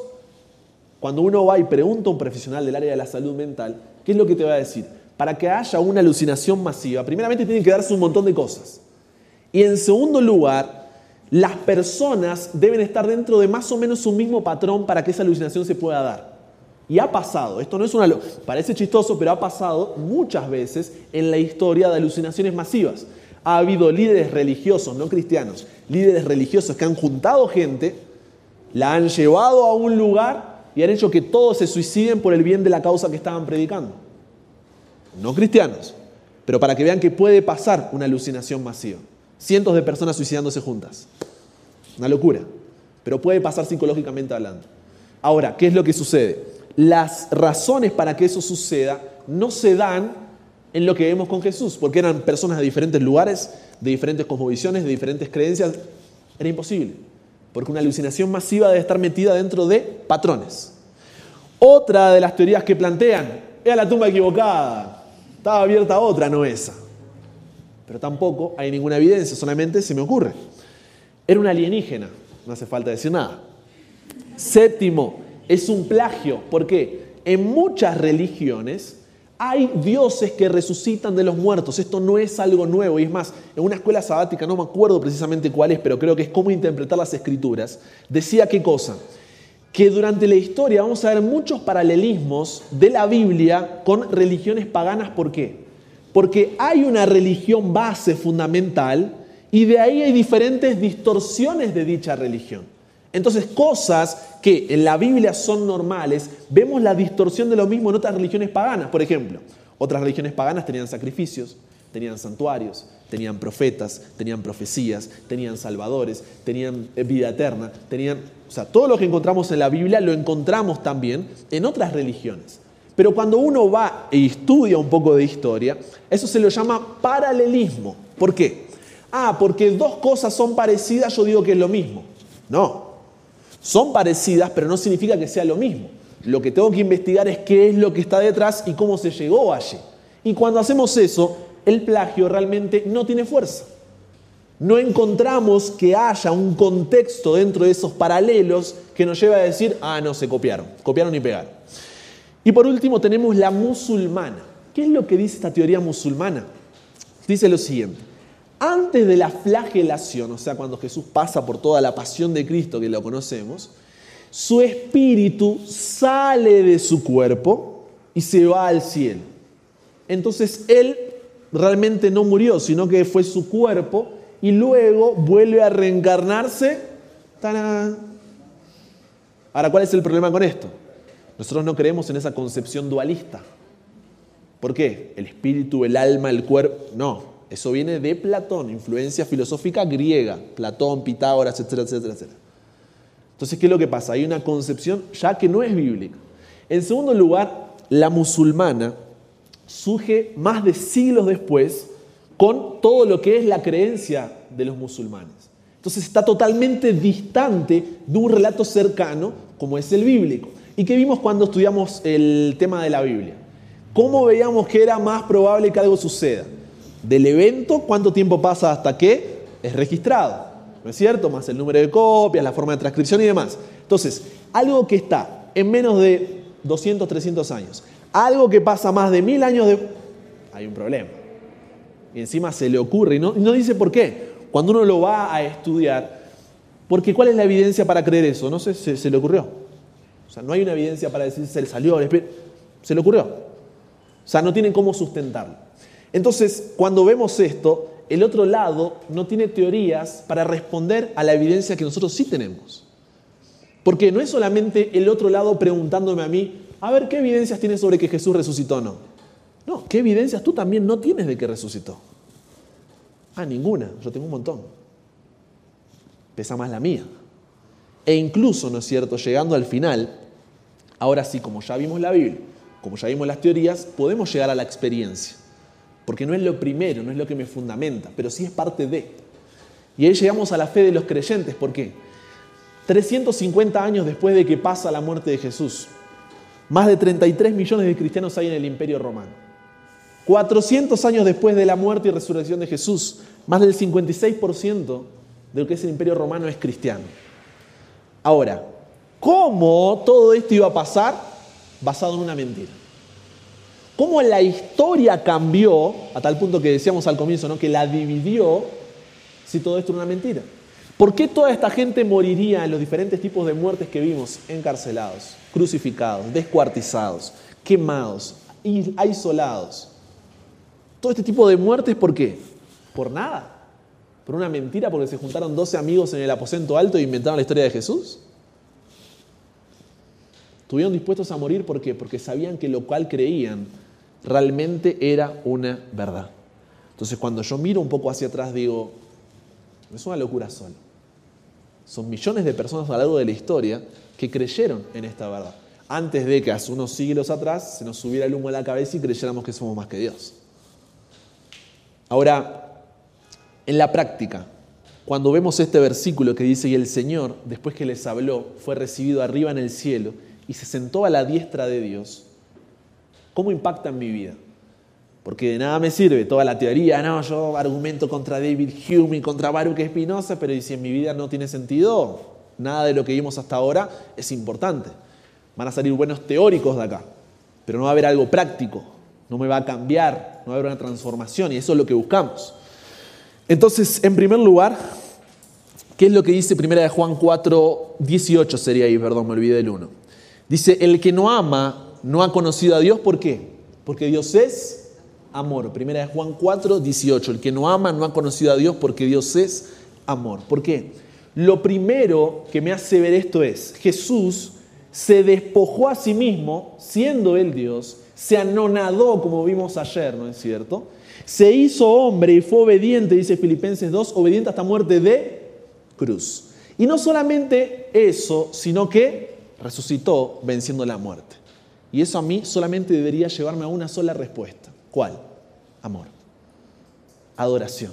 Cuando uno va y pregunta a un profesional del área de la salud mental, ¿qué es lo que te va a decir? Para que haya una alucinación masiva, primeramente tienen que darse un montón de cosas. Y en segundo lugar, las personas deben estar dentro de más o menos un mismo patrón para que esa alucinación se pueda dar. Y ha pasado, esto no es una... Parece chistoso, pero ha pasado muchas veces en la historia de alucinaciones masivas ha habido líderes religiosos, no cristianos, líderes religiosos que han juntado gente, la han llevado a un lugar y han hecho que todos se suiciden por el bien de la causa que estaban predicando. No cristianos, pero para que vean que puede pasar una alucinación masiva. Cientos de personas suicidándose juntas. Una locura, pero puede pasar psicológicamente hablando. Ahora, ¿qué es lo que sucede? Las razones para que eso suceda no se dan en lo que vemos con Jesús, porque eran personas de diferentes lugares, de diferentes cosmovisiones, de diferentes creencias. Era imposible, porque una alucinación masiva debe estar metida dentro de patrones. Otra de las teorías que plantean, era la tumba equivocada, estaba abierta otra, no esa. Pero tampoco hay ninguna evidencia, solamente se me ocurre. Era una alienígena, no hace falta decir nada. Séptimo, es un plagio, porque en muchas religiones hay dioses que resucitan de los muertos. Esto no es algo nuevo. Y es más, en una escuela sabática, no me acuerdo precisamente cuál es, pero creo que es cómo interpretar las escrituras, decía qué cosa. Que durante la historia vamos a ver muchos paralelismos de la Biblia con religiones paganas. ¿Por qué? Porque hay una religión base fundamental y de ahí hay diferentes distorsiones de dicha religión. Entonces, cosas que en la Biblia son normales, vemos la distorsión de lo mismo en otras religiones paganas. Por ejemplo, otras religiones paganas tenían sacrificios, tenían santuarios, tenían profetas, tenían profecías, tenían salvadores, tenían eh, vida eterna, tenían, o sea, todo lo que encontramos en la Biblia lo encontramos también en otras religiones. Pero cuando uno va e estudia un poco de historia, eso se lo llama paralelismo. ¿Por qué? Ah, porque dos cosas son parecidas, yo digo que es lo mismo. No, son parecidas, pero no significa que sea lo mismo. Lo que tengo que investigar es qué es lo que está detrás y cómo se llegó allí. Y cuando hacemos eso, el plagio realmente no tiene fuerza. No encontramos que haya un contexto dentro de esos paralelos que nos lleve a decir, ah, no, se copiaron, copiaron y pegaron. Y por último tenemos la musulmana. ¿Qué es lo que dice esta teoría musulmana? Dice lo siguiente. Antes de la flagelación, o sea, cuando Jesús pasa por toda la pasión de Cristo que lo conocemos, su espíritu sale de su cuerpo y se va al cielo. Entonces él realmente no murió, sino que fue su cuerpo y luego vuelve a reencarnarse Ahora, ¿cuál es el problema con esto? Nosotros no creemos en esa concepción dualista. ¿Por qué? El espíritu, el alma, el cuerpo. No, eso viene de Platón, influencia filosófica griega. Platón, Pitágoras, etcétera, etcétera, etcétera. Entonces, ¿qué es lo que pasa? Hay una concepción ya que no es bíblica. En segundo lugar, la musulmana surge más de siglos después con todo lo que es la creencia de los musulmanes. Entonces está totalmente distante de un relato cercano como es el bíblico. ¿Y qué vimos cuando estudiamos el tema de la Biblia? ¿Cómo veíamos que era más probable que algo suceda? Del evento, ¿cuánto tiempo pasa hasta que es registrado? ¿No es cierto? Más el número de copias, la forma de transcripción y demás. Entonces, algo que está en menos de 200, 300 años, algo que pasa más de mil años de... Hay un problema. Y encima se le ocurre, y no, no dice por qué. Cuando uno lo va a estudiar, porque ¿cuál es la evidencia para creer eso? No sé, se, se le ocurrió. O sea, no hay una evidencia para decir se le salió, se le ocurrió. O sea, no tienen cómo sustentarlo. Entonces, cuando vemos esto, el otro lado no tiene teorías para responder a la evidencia que nosotros sí tenemos. Porque no es solamente el otro lado preguntándome a mí, a ver, ¿qué evidencias tienes sobre que Jesús resucitó o no? No, ¿qué evidencias tú también no tienes de que resucitó? Ah, ninguna, yo tengo un montón. Pesa más la mía. E incluso, ¿no es cierto?, llegando al final, ahora sí, como ya vimos la Biblia, como ya vimos las teorías, podemos llegar a la experiencia. Porque no es lo primero, no es lo que me fundamenta, pero sí es parte de. Y ahí llegamos a la fe de los creyentes. ¿Por qué? 350 años después de que pasa la muerte de Jesús, más de 33 millones de cristianos hay en el imperio romano. 400 años después de la muerte y resurrección de Jesús, más del 56% de lo que es el imperio romano es cristiano. Ahora, ¿cómo todo esto iba a pasar? Basado en una mentira. ¿Cómo la historia cambió, a tal punto que decíamos al comienzo, ¿no? que la dividió, si todo esto era una mentira? ¿Por qué toda esta gente moriría en los diferentes tipos de muertes que vimos? Encarcelados, crucificados, descuartizados, quemados, isolados. Todo este tipo de muertes, ¿por qué? Por nada. ¿Por una mentira? ¿Porque se juntaron 12 amigos en el aposento alto e inventaron la historia de Jesús? Estuvieron dispuestos a morir ¿por qué? Porque sabían que lo cual creían realmente era una verdad. Entonces cuando yo miro un poco hacia atrás digo, es una locura solo. Son millones de personas a lo largo de la historia que creyeron en esta verdad. Antes de que hace unos siglos atrás se nos subiera el humo a la cabeza y creyéramos que somos más que Dios. Ahora, en la práctica, cuando vemos este versículo que dice, y el Señor, después que les habló, fue recibido arriba en el cielo y se sentó a la diestra de Dios, ¿cómo impacta en mi vida? Porque de nada me sirve toda la teoría, no, yo argumento contra David Hume y contra Baruch Espinosa, pero si en mi vida no tiene sentido, nada de lo que vimos hasta ahora es importante. Van a salir buenos teóricos de acá, pero no va a haber algo práctico, no me va a cambiar, no va a haber una transformación y eso es lo que buscamos. Entonces, en primer lugar, ¿qué es lo que dice primera de Juan 4, 18 sería ahí, perdón, me olvidé del 1? Dice, el que no ama no ha conocido a Dios, ¿por qué? Porque Dios es amor. Primera de Juan 4, 18. El que no ama no ha conocido a Dios porque Dios es amor. ¿Por qué? Lo primero que me hace ver esto es, Jesús se despojó a sí mismo, siendo él Dios, se anonadó, como vimos ayer, ¿no es cierto? Se hizo hombre y fue obediente, dice Filipenses 2, obediente hasta muerte de cruz. Y no solamente eso, sino que resucitó venciendo la muerte. Y eso a mí solamente debería llevarme a una sola respuesta. ¿Cuál? Amor. Adoración.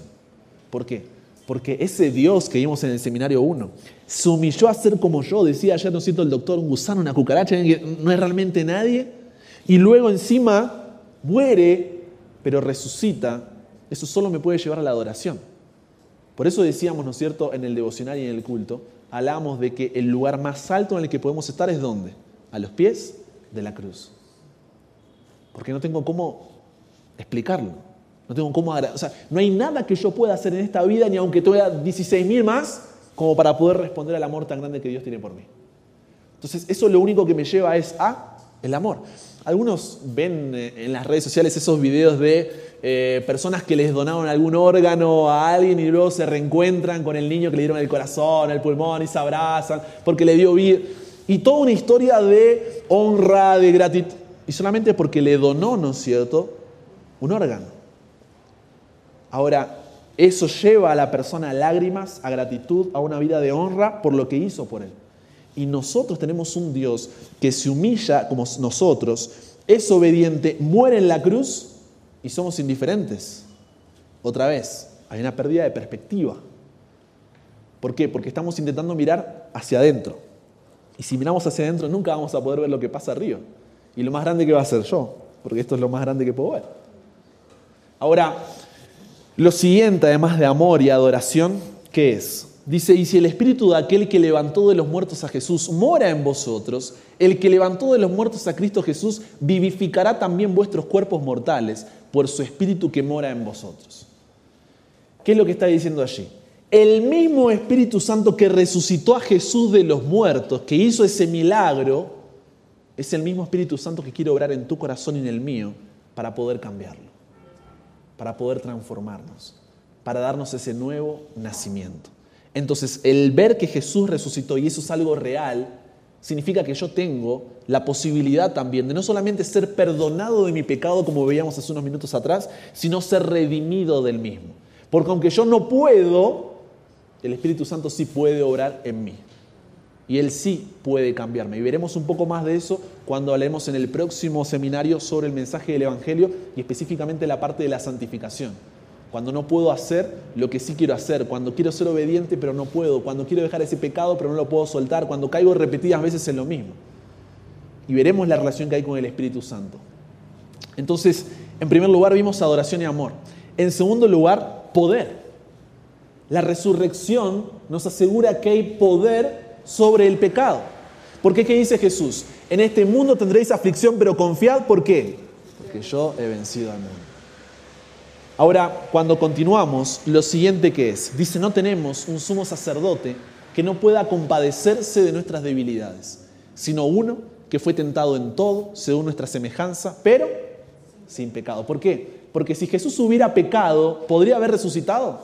¿Por qué? Porque ese Dios que vimos en el seminario 1 se humilló a ser como yo, decía ayer, no siento el doctor, un gusano, una cucaracha, no es realmente nadie, y luego encima muere, pero resucita. Eso solo me puede llevar a la adoración. Por eso decíamos, ¿no es cierto?, en el devocional y en el culto, hablamos de que el lugar más alto en el que podemos estar es ¿dónde? A los pies de la cruz. Porque no tengo cómo explicarlo. No tengo cómo O sea, no hay nada que yo pueda hacer en esta vida, ni aunque tuviera 16.000 más, como para poder responder al amor tan grande que Dios tiene por mí. Entonces, eso lo único que me lleva es a el amor. Algunos ven eh, en las redes sociales esos videos de eh, personas que les donaron algún órgano a alguien y luego se reencuentran con el niño que le dieron el corazón, el pulmón y se abrazan porque le dio vida. y toda una historia de honra, de gratitud, y solamente porque le donó, ¿no es cierto?, un órgano. Ahora, eso lleva a la persona a lágrimas, a gratitud, a una vida de honra por lo que hizo por él. Y nosotros tenemos un Dios que se humilla como nosotros, es obediente, muere en la cruz y somos indiferentes. Otra vez, hay una pérdida de perspectiva. ¿Por qué? Porque estamos intentando mirar hacia adentro. Y si miramos hacia adentro nunca vamos a poder ver lo que pasa arriba. Y lo más grande que va a ser yo, porque esto es lo más grande que puedo ver. Ahora, lo siguiente, además de amor y adoración, ¿qué es? Dice, y si el espíritu de aquel que levantó de los muertos a Jesús mora en vosotros, el que levantó de los muertos a Cristo Jesús vivificará también vuestros cuerpos mortales por su espíritu que mora en vosotros. ¿Qué es lo que está diciendo allí? El mismo Espíritu Santo que resucitó a Jesús de los muertos, que hizo ese milagro, es el mismo Espíritu Santo que quiere obrar en tu corazón y en el mío para poder cambiarlo, para poder transformarnos, para darnos ese nuevo nacimiento. Entonces, el ver que Jesús resucitó y eso es algo real, significa que yo tengo la posibilidad también de no solamente ser perdonado de mi pecado, como veíamos hace unos minutos atrás, sino ser redimido del mismo. Porque aunque yo no puedo, el Espíritu Santo sí puede obrar en mí. Y Él sí puede cambiarme. Y veremos un poco más de eso cuando hablemos en el próximo seminario sobre el mensaje del Evangelio y específicamente la parte de la santificación cuando no puedo hacer lo que sí quiero hacer, cuando quiero ser obediente pero no puedo, cuando quiero dejar ese pecado pero no lo puedo soltar, cuando caigo repetidas veces en lo mismo. Y veremos la relación que hay con el Espíritu Santo. Entonces, en primer lugar vimos adoración y amor. En segundo lugar, poder. La resurrección nos asegura que hay poder sobre el pecado. ¿Por qué? ¿Qué dice Jesús? En este mundo tendréis aflicción, pero confiad, ¿por qué? Porque yo he vencido al mundo. Ahora, cuando continuamos, lo siguiente que es, dice, no tenemos un sumo sacerdote que no pueda compadecerse de nuestras debilidades, sino uno que fue tentado en todo, según nuestra semejanza, pero sin pecado. ¿Por qué? Porque si Jesús hubiera pecado, ¿podría haber resucitado?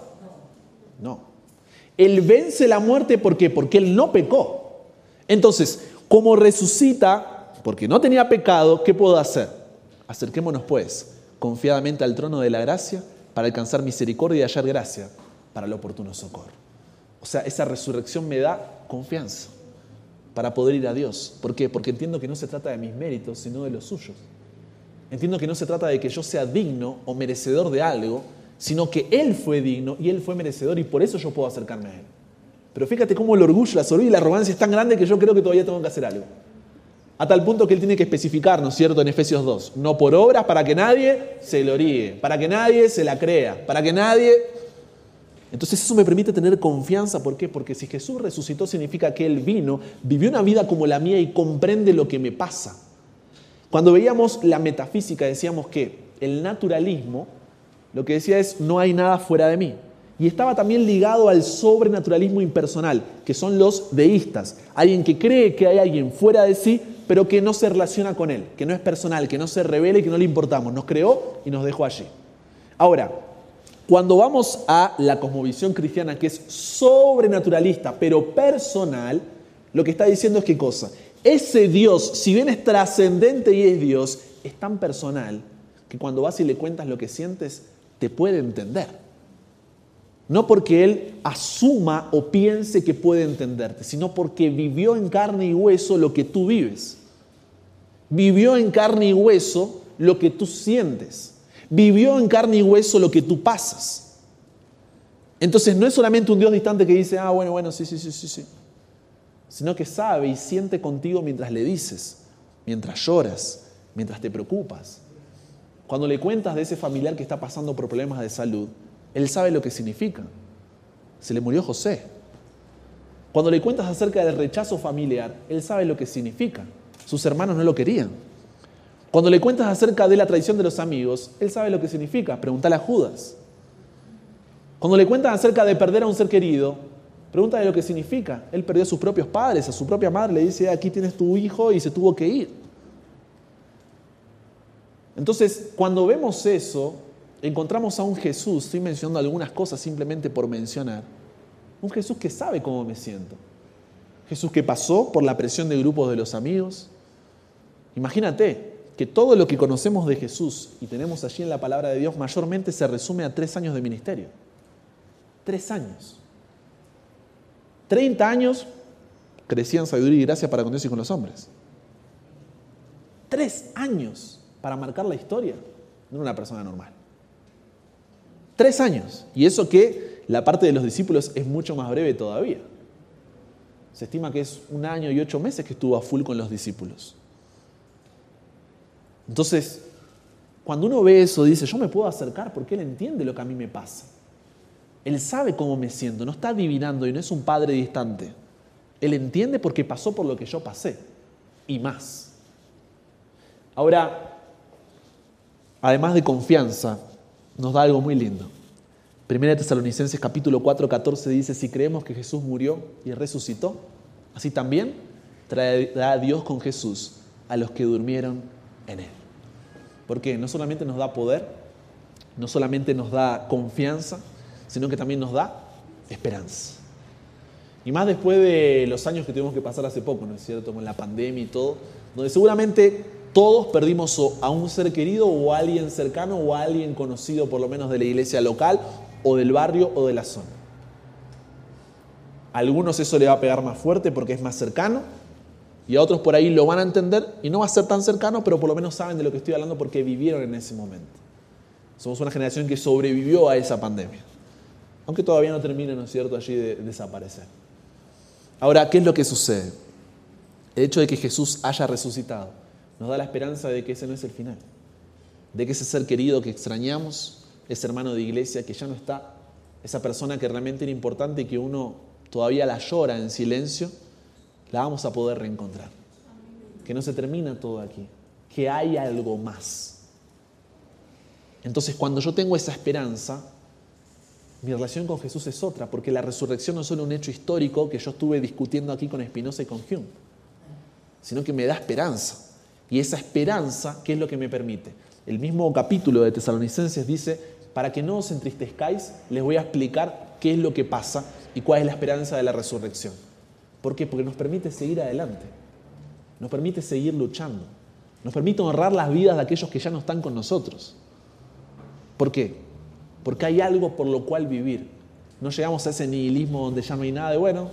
No. Él vence la muerte, ¿por qué? Porque Él no pecó. Entonces, como resucita, porque no tenía pecado, ¿qué puedo hacer? Acerquémonos pues confiadamente al trono de la gracia para alcanzar misericordia y hallar gracia para el oportuno socorro. O sea, esa resurrección me da confianza para poder ir a Dios. ¿Por qué? Porque entiendo que no se trata de mis méritos, sino de los suyos. Entiendo que no se trata de que yo sea digno o merecedor de algo, sino que Él fue digno y Él fue merecedor y por eso yo puedo acercarme a Él. Pero fíjate cómo el orgullo, la soberbia y la arrogancia es tan grande que yo creo que todavía tengo que hacer algo. A tal punto que él tiene que especificar, ¿no es cierto?, en Efesios 2. No por obras para que nadie se gloríe, para que nadie se la crea, para que nadie... Entonces eso me permite tener confianza. ¿Por qué? Porque si Jesús resucitó significa que Él vino, vivió una vida como la mía y comprende lo que me pasa. Cuando veíamos la metafísica decíamos que el naturalismo lo que decía es no hay nada fuera de mí. Y estaba también ligado al sobrenaturalismo impersonal, que son los deístas. Alguien que cree que hay alguien fuera de sí, pero que no se relaciona con Él, que no es personal, que no se revela y que no le importamos. Nos creó y nos dejó allí. Ahora, cuando vamos a la cosmovisión cristiana, que es sobrenaturalista, pero personal, lo que está diciendo es qué cosa. Ese Dios, si bien es trascendente y es Dios, es tan personal que cuando vas y le cuentas lo que sientes, te puede entender. No porque Él asuma o piense que puede entenderte, sino porque vivió en carne y hueso lo que tú vives vivió en carne y hueso lo que tú sientes, vivió en carne y hueso lo que tú pasas. Entonces no es solamente un Dios distante que dice, ah, bueno, bueno, sí, sí, sí, sí, sí, sino que sabe y siente contigo mientras le dices, mientras lloras, mientras te preocupas. Cuando le cuentas de ese familiar que está pasando por problemas de salud, él sabe lo que significa. Se le murió José. Cuando le cuentas acerca del rechazo familiar, él sabe lo que significa. Sus hermanos no lo querían. Cuando le cuentas acerca de la traición de los amigos, él sabe lo que significa. Pregúntale a Judas. Cuando le cuentas acerca de perder a un ser querido, pregúntale lo que significa. Él perdió a sus propios padres, a su propia madre, le dice, aquí tienes tu hijo y se tuvo que ir. Entonces, cuando vemos eso, encontramos a un Jesús, estoy mencionando algunas cosas simplemente por mencionar, un Jesús que sabe cómo me siento. Jesús que pasó por la presión de grupos de los amigos. Imagínate que todo lo que conocemos de Jesús y tenemos allí en la palabra de Dios mayormente se resume a tres años de ministerio. Tres años. Treinta años crecían sabiduría y gracia para con Dios y con los hombres. Tres años para marcar la historia de una persona normal. Tres años. Y eso que la parte de los discípulos es mucho más breve todavía. Se estima que es un año y ocho meses que estuvo a full con los discípulos. Entonces, cuando uno ve eso, dice, yo me puedo acercar porque Él entiende lo que a mí me pasa. Él sabe cómo me siento, no está adivinando y no es un padre distante. Él entiende porque pasó por lo que yo pasé y más. Ahora, además de confianza, nos da algo muy lindo. Primera de Tesalonicenses capítulo 4, 14 dice, si creemos que Jesús murió y resucitó, así también traerá Dios con Jesús a los que durmieron en Él. Porque no solamente nos da poder, no solamente nos da confianza, sino que también nos da esperanza. Y más después de los años que tuvimos que pasar hace poco, ¿no es cierto? Con la pandemia y todo, donde seguramente todos perdimos a un ser querido o a alguien cercano o a alguien conocido por lo menos de la iglesia local o del barrio o de la zona. A algunos eso le va a pegar más fuerte porque es más cercano y a otros por ahí lo van a entender y no va a ser tan cercano, pero por lo menos saben de lo que estoy hablando porque vivieron en ese momento. Somos una generación que sobrevivió a esa pandemia, aunque todavía no termina, ¿no es cierto?, allí de desaparecer. Ahora, ¿qué es lo que sucede? El hecho de que Jesús haya resucitado nos da la esperanza de que ese no es el final, de que ese ser querido que extrañamos, ese hermano de iglesia que ya no está, esa persona que realmente era importante y que uno todavía la llora en silencio, la vamos a poder reencontrar. Que no se termina todo aquí, que hay algo más. Entonces, cuando yo tengo esa esperanza, mi relación con Jesús es otra, porque la resurrección no es solo un hecho histórico que yo estuve discutiendo aquí con Spinoza y con Hume, sino que me da esperanza. Y esa esperanza, ¿qué es lo que me permite? El mismo capítulo de Tesalonicenses dice, para que no os entristezcáis, les voy a explicar qué es lo que pasa y cuál es la esperanza de la resurrección. ¿Por qué? Porque nos permite seguir adelante, nos permite seguir luchando, nos permite honrar las vidas de aquellos que ya no están con nosotros. ¿Por qué? porque hay algo por lo cual vivir. No llegamos a ese nihilismo donde ya no hay nada de bueno,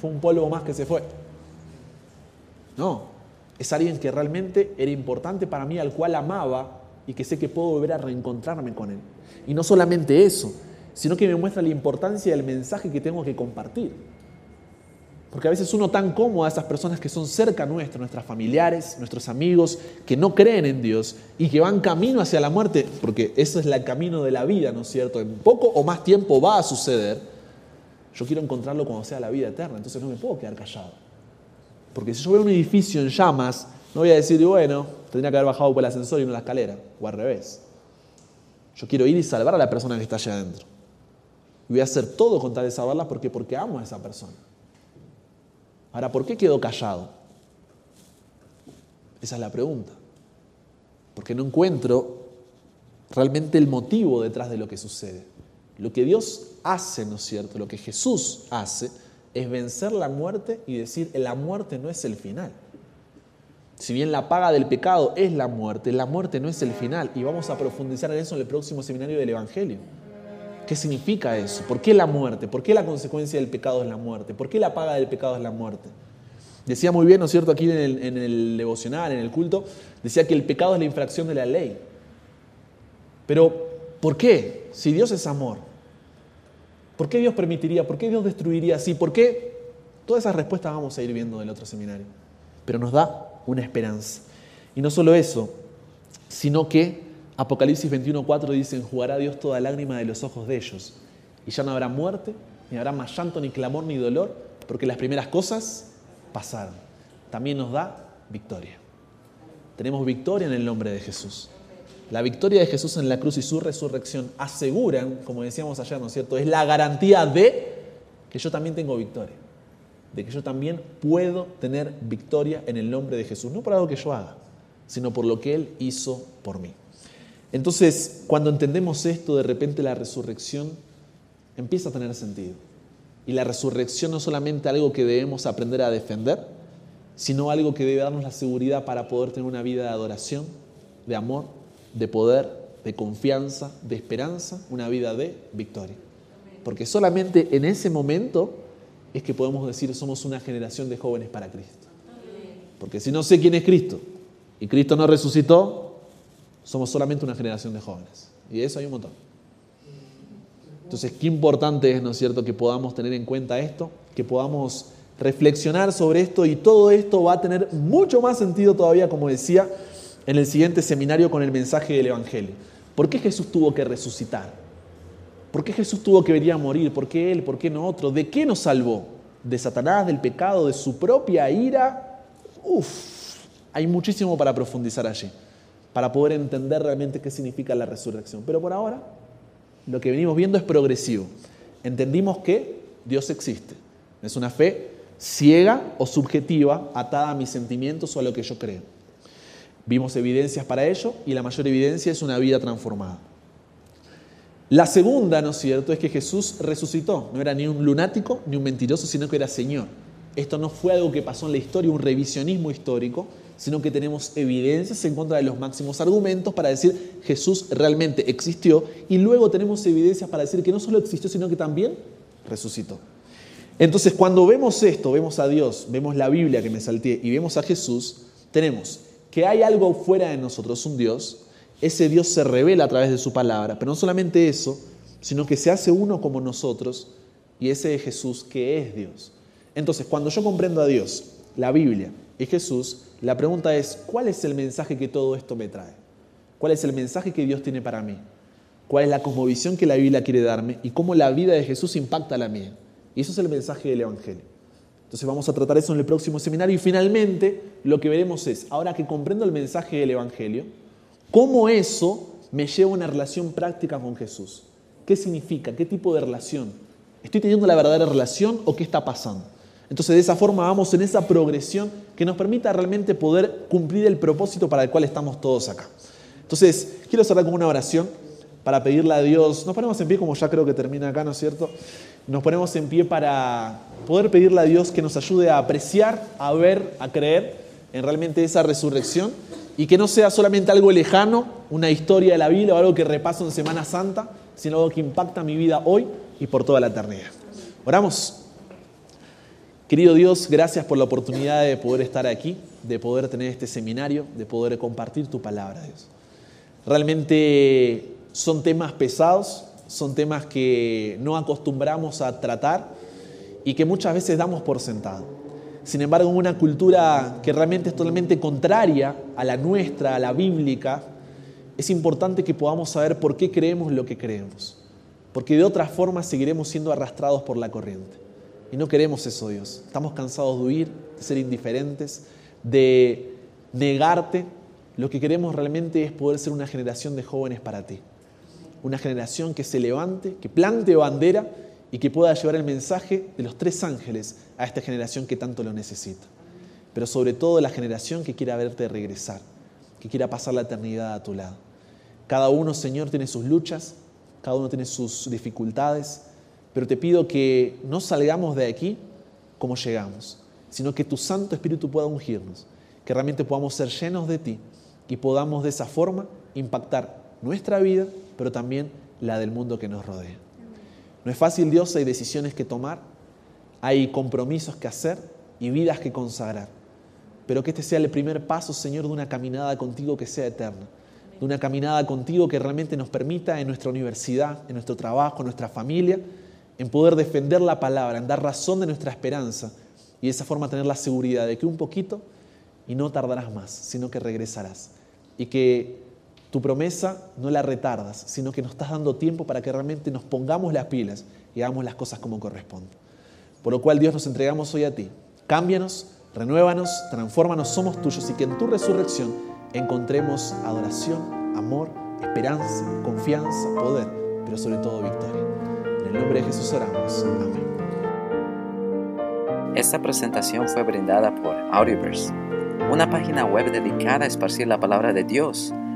fue un polvo más que se fue. No, es alguien que realmente era importante para mí, al cual amaba y que sé que puedo volver a reencontrarme con él. Y no solamente eso, sino que me muestra la importancia del mensaje que tengo que compartir. Porque a veces uno tan cómodo a esas personas que son cerca nuestro, nuestros familiares, nuestros amigos, que no creen en Dios y que van camino hacia la muerte, porque ese es el camino de la vida, ¿no es cierto? En poco o más tiempo va a suceder. Yo quiero encontrarlo cuando sea la vida eterna, entonces no me puedo quedar callado. Porque si yo veo un edificio en llamas, no voy a decir, bueno, tendría que haber bajado por el ascensor y no la escalera, o al revés. Yo quiero ir y salvar a la persona que está allá adentro. Y voy a hacer todo con tal de salvarla porque, porque amo a esa persona. Ahora, ¿por qué quedó callado? Esa es la pregunta. Porque no encuentro realmente el motivo detrás de lo que sucede. Lo que Dios hace, ¿no es cierto? Lo que Jesús hace es vencer la muerte y decir, la muerte no es el final. Si bien la paga del pecado es la muerte, la muerte no es el final. Y vamos a profundizar en eso en el próximo seminario del Evangelio. ¿Qué significa eso? ¿Por qué la muerte? ¿Por qué la consecuencia del pecado es la muerte? ¿Por qué la paga del pecado es la muerte? Decía muy bien, ¿no es cierto?, aquí en el, en el devocional, en el culto, decía que el pecado es la infracción de la ley. Pero, ¿por qué? Si Dios es amor, ¿por qué Dios permitiría? ¿Por qué Dios destruiría así? ¿Por qué? Todas esas respuestas vamos a ir viendo del otro seminario. Pero nos da una esperanza. Y no solo eso, sino que Apocalipsis 21.4 dice, enjugará Dios toda lágrima de los ojos de ellos. Y ya no habrá muerte, ni habrá más llanto, ni clamor, ni dolor, porque las primeras cosas pasaron. También nos da victoria. Tenemos victoria en el nombre de Jesús. La victoria de Jesús en la cruz y su resurrección aseguran, como decíamos ayer, ¿no es cierto? Es la garantía de que yo también tengo victoria. De que yo también puedo tener victoria en el nombre de Jesús. No por algo que yo haga, sino por lo que Él hizo por mí. Entonces, cuando entendemos esto, de repente la resurrección empieza a tener sentido. Y la resurrección no es solamente algo que debemos aprender a defender, sino algo que debe darnos la seguridad para poder tener una vida de adoración, de amor, de poder, de confianza, de esperanza, una vida de victoria. Porque solamente en ese momento es que podemos decir somos una generación de jóvenes para Cristo. Porque si no sé quién es Cristo y Cristo no resucitó, somos solamente una generación de jóvenes. Y de eso hay un montón. Entonces, qué importante es, ¿no es cierto?, que podamos tener en cuenta esto, que podamos reflexionar sobre esto y todo esto va a tener mucho más sentido todavía, como decía, en el siguiente seminario con el mensaje del Evangelio. ¿Por qué Jesús tuvo que resucitar? ¿Por qué Jesús tuvo que venir a morir? ¿Por qué Él? ¿Por qué no otro? ¿De qué nos salvó? ¿De Satanás, del pecado, de su propia ira? Uf, hay muchísimo para profundizar allí, para poder entender realmente qué significa la resurrección. Pero por ahora, lo que venimos viendo es progresivo. Entendimos que Dios existe. Es una fe ciega o subjetiva, atada a mis sentimientos o a lo que yo creo. Vimos evidencias para ello y la mayor evidencia es una vida transformada. La segunda, ¿no es cierto?, es que Jesús resucitó. No era ni un lunático ni un mentiroso, sino que era Señor. Esto no fue algo que pasó en la historia, un revisionismo histórico, sino que tenemos evidencias en contra de los máximos argumentos para decir Jesús realmente existió y luego tenemos evidencias para decir que no solo existió, sino que también resucitó. Entonces, cuando vemos esto, vemos a Dios, vemos la Biblia que me salté y vemos a Jesús, tenemos que hay algo fuera de nosotros, un Dios, ese Dios se revela a través de su palabra, pero no solamente eso, sino que se hace uno como nosotros y ese es Jesús que es Dios. Entonces, cuando yo comprendo a Dios, la Biblia y Jesús, la pregunta es, ¿cuál es el mensaje que todo esto me trae? ¿Cuál es el mensaje que Dios tiene para mí? ¿Cuál es la cosmovisión que la Biblia quiere darme? ¿Y cómo la vida de Jesús impacta la mía? Y eso es el mensaje del Evangelio. Entonces vamos a tratar eso en el próximo seminario y finalmente lo que veremos es, ahora que comprendo el mensaje del Evangelio, cómo eso me lleva a una relación práctica con Jesús. ¿Qué significa? ¿Qué tipo de relación? ¿Estoy teniendo la verdadera relación o qué está pasando? Entonces de esa forma vamos en esa progresión que nos permita realmente poder cumplir el propósito para el cual estamos todos acá. Entonces quiero cerrar con una oración para pedirle a Dios, nos ponemos en pie como ya creo que termina acá, ¿no es cierto? Nos ponemos en pie para poder pedirle a Dios que nos ayude a apreciar, a ver, a creer en realmente esa resurrección y que no sea solamente algo lejano, una historia de la Biblia o algo que repaso en Semana Santa, sino algo que impacta mi vida hoy y por toda la eternidad. Oramos. Querido Dios, gracias por la oportunidad de poder estar aquí, de poder tener este seminario, de poder compartir tu palabra, Dios. Realmente son temas pesados, son temas que no acostumbramos a tratar y que muchas veces damos por sentado. Sin embargo, en una cultura que realmente es totalmente contraria a la nuestra, a la bíblica, es importante que podamos saber por qué creemos lo que creemos. Porque de otra forma seguiremos siendo arrastrados por la corriente. Y no queremos eso, Dios. Estamos cansados de huir, de ser indiferentes, de negarte. Lo que queremos realmente es poder ser una generación de jóvenes para ti una generación que se levante, que plante bandera y que pueda llevar el mensaje de los tres ángeles a esta generación que tanto lo necesita. Pero sobre todo la generación que quiera verte regresar, que quiera pasar la eternidad a tu lado. Cada uno, Señor, tiene sus luchas, cada uno tiene sus dificultades, pero te pido que no salgamos de aquí como llegamos, sino que tu Santo Espíritu pueda ungirnos, que realmente podamos ser llenos de ti y podamos de esa forma impactar nuestra vida pero también la del mundo que nos rodea. No es fácil, Dios, hay decisiones que tomar, hay compromisos que hacer y vidas que consagrar. Pero que este sea el primer paso, Señor, de una caminada contigo que sea eterna. De una caminada contigo que realmente nos permita en nuestra universidad, en nuestro trabajo, en nuestra familia, en poder defender la palabra, en dar razón de nuestra esperanza y de esa forma tener la seguridad de que un poquito y no tardarás más, sino que regresarás. Y que tu promesa no la retardas, sino que nos estás dando tiempo para que realmente nos pongamos las pilas y hagamos las cosas como corresponde. Por lo cual Dios nos entregamos hoy a ti. Cámbianos, renuévanos, transfórmanos, somos tuyos y que en tu resurrección encontremos adoración, amor, esperanza, confianza, poder, pero sobre todo victoria. En el nombre de Jesús oramos. Amén. Esta presentación fue brindada por Audioverse, una página web dedicada a esparcir la palabra de Dios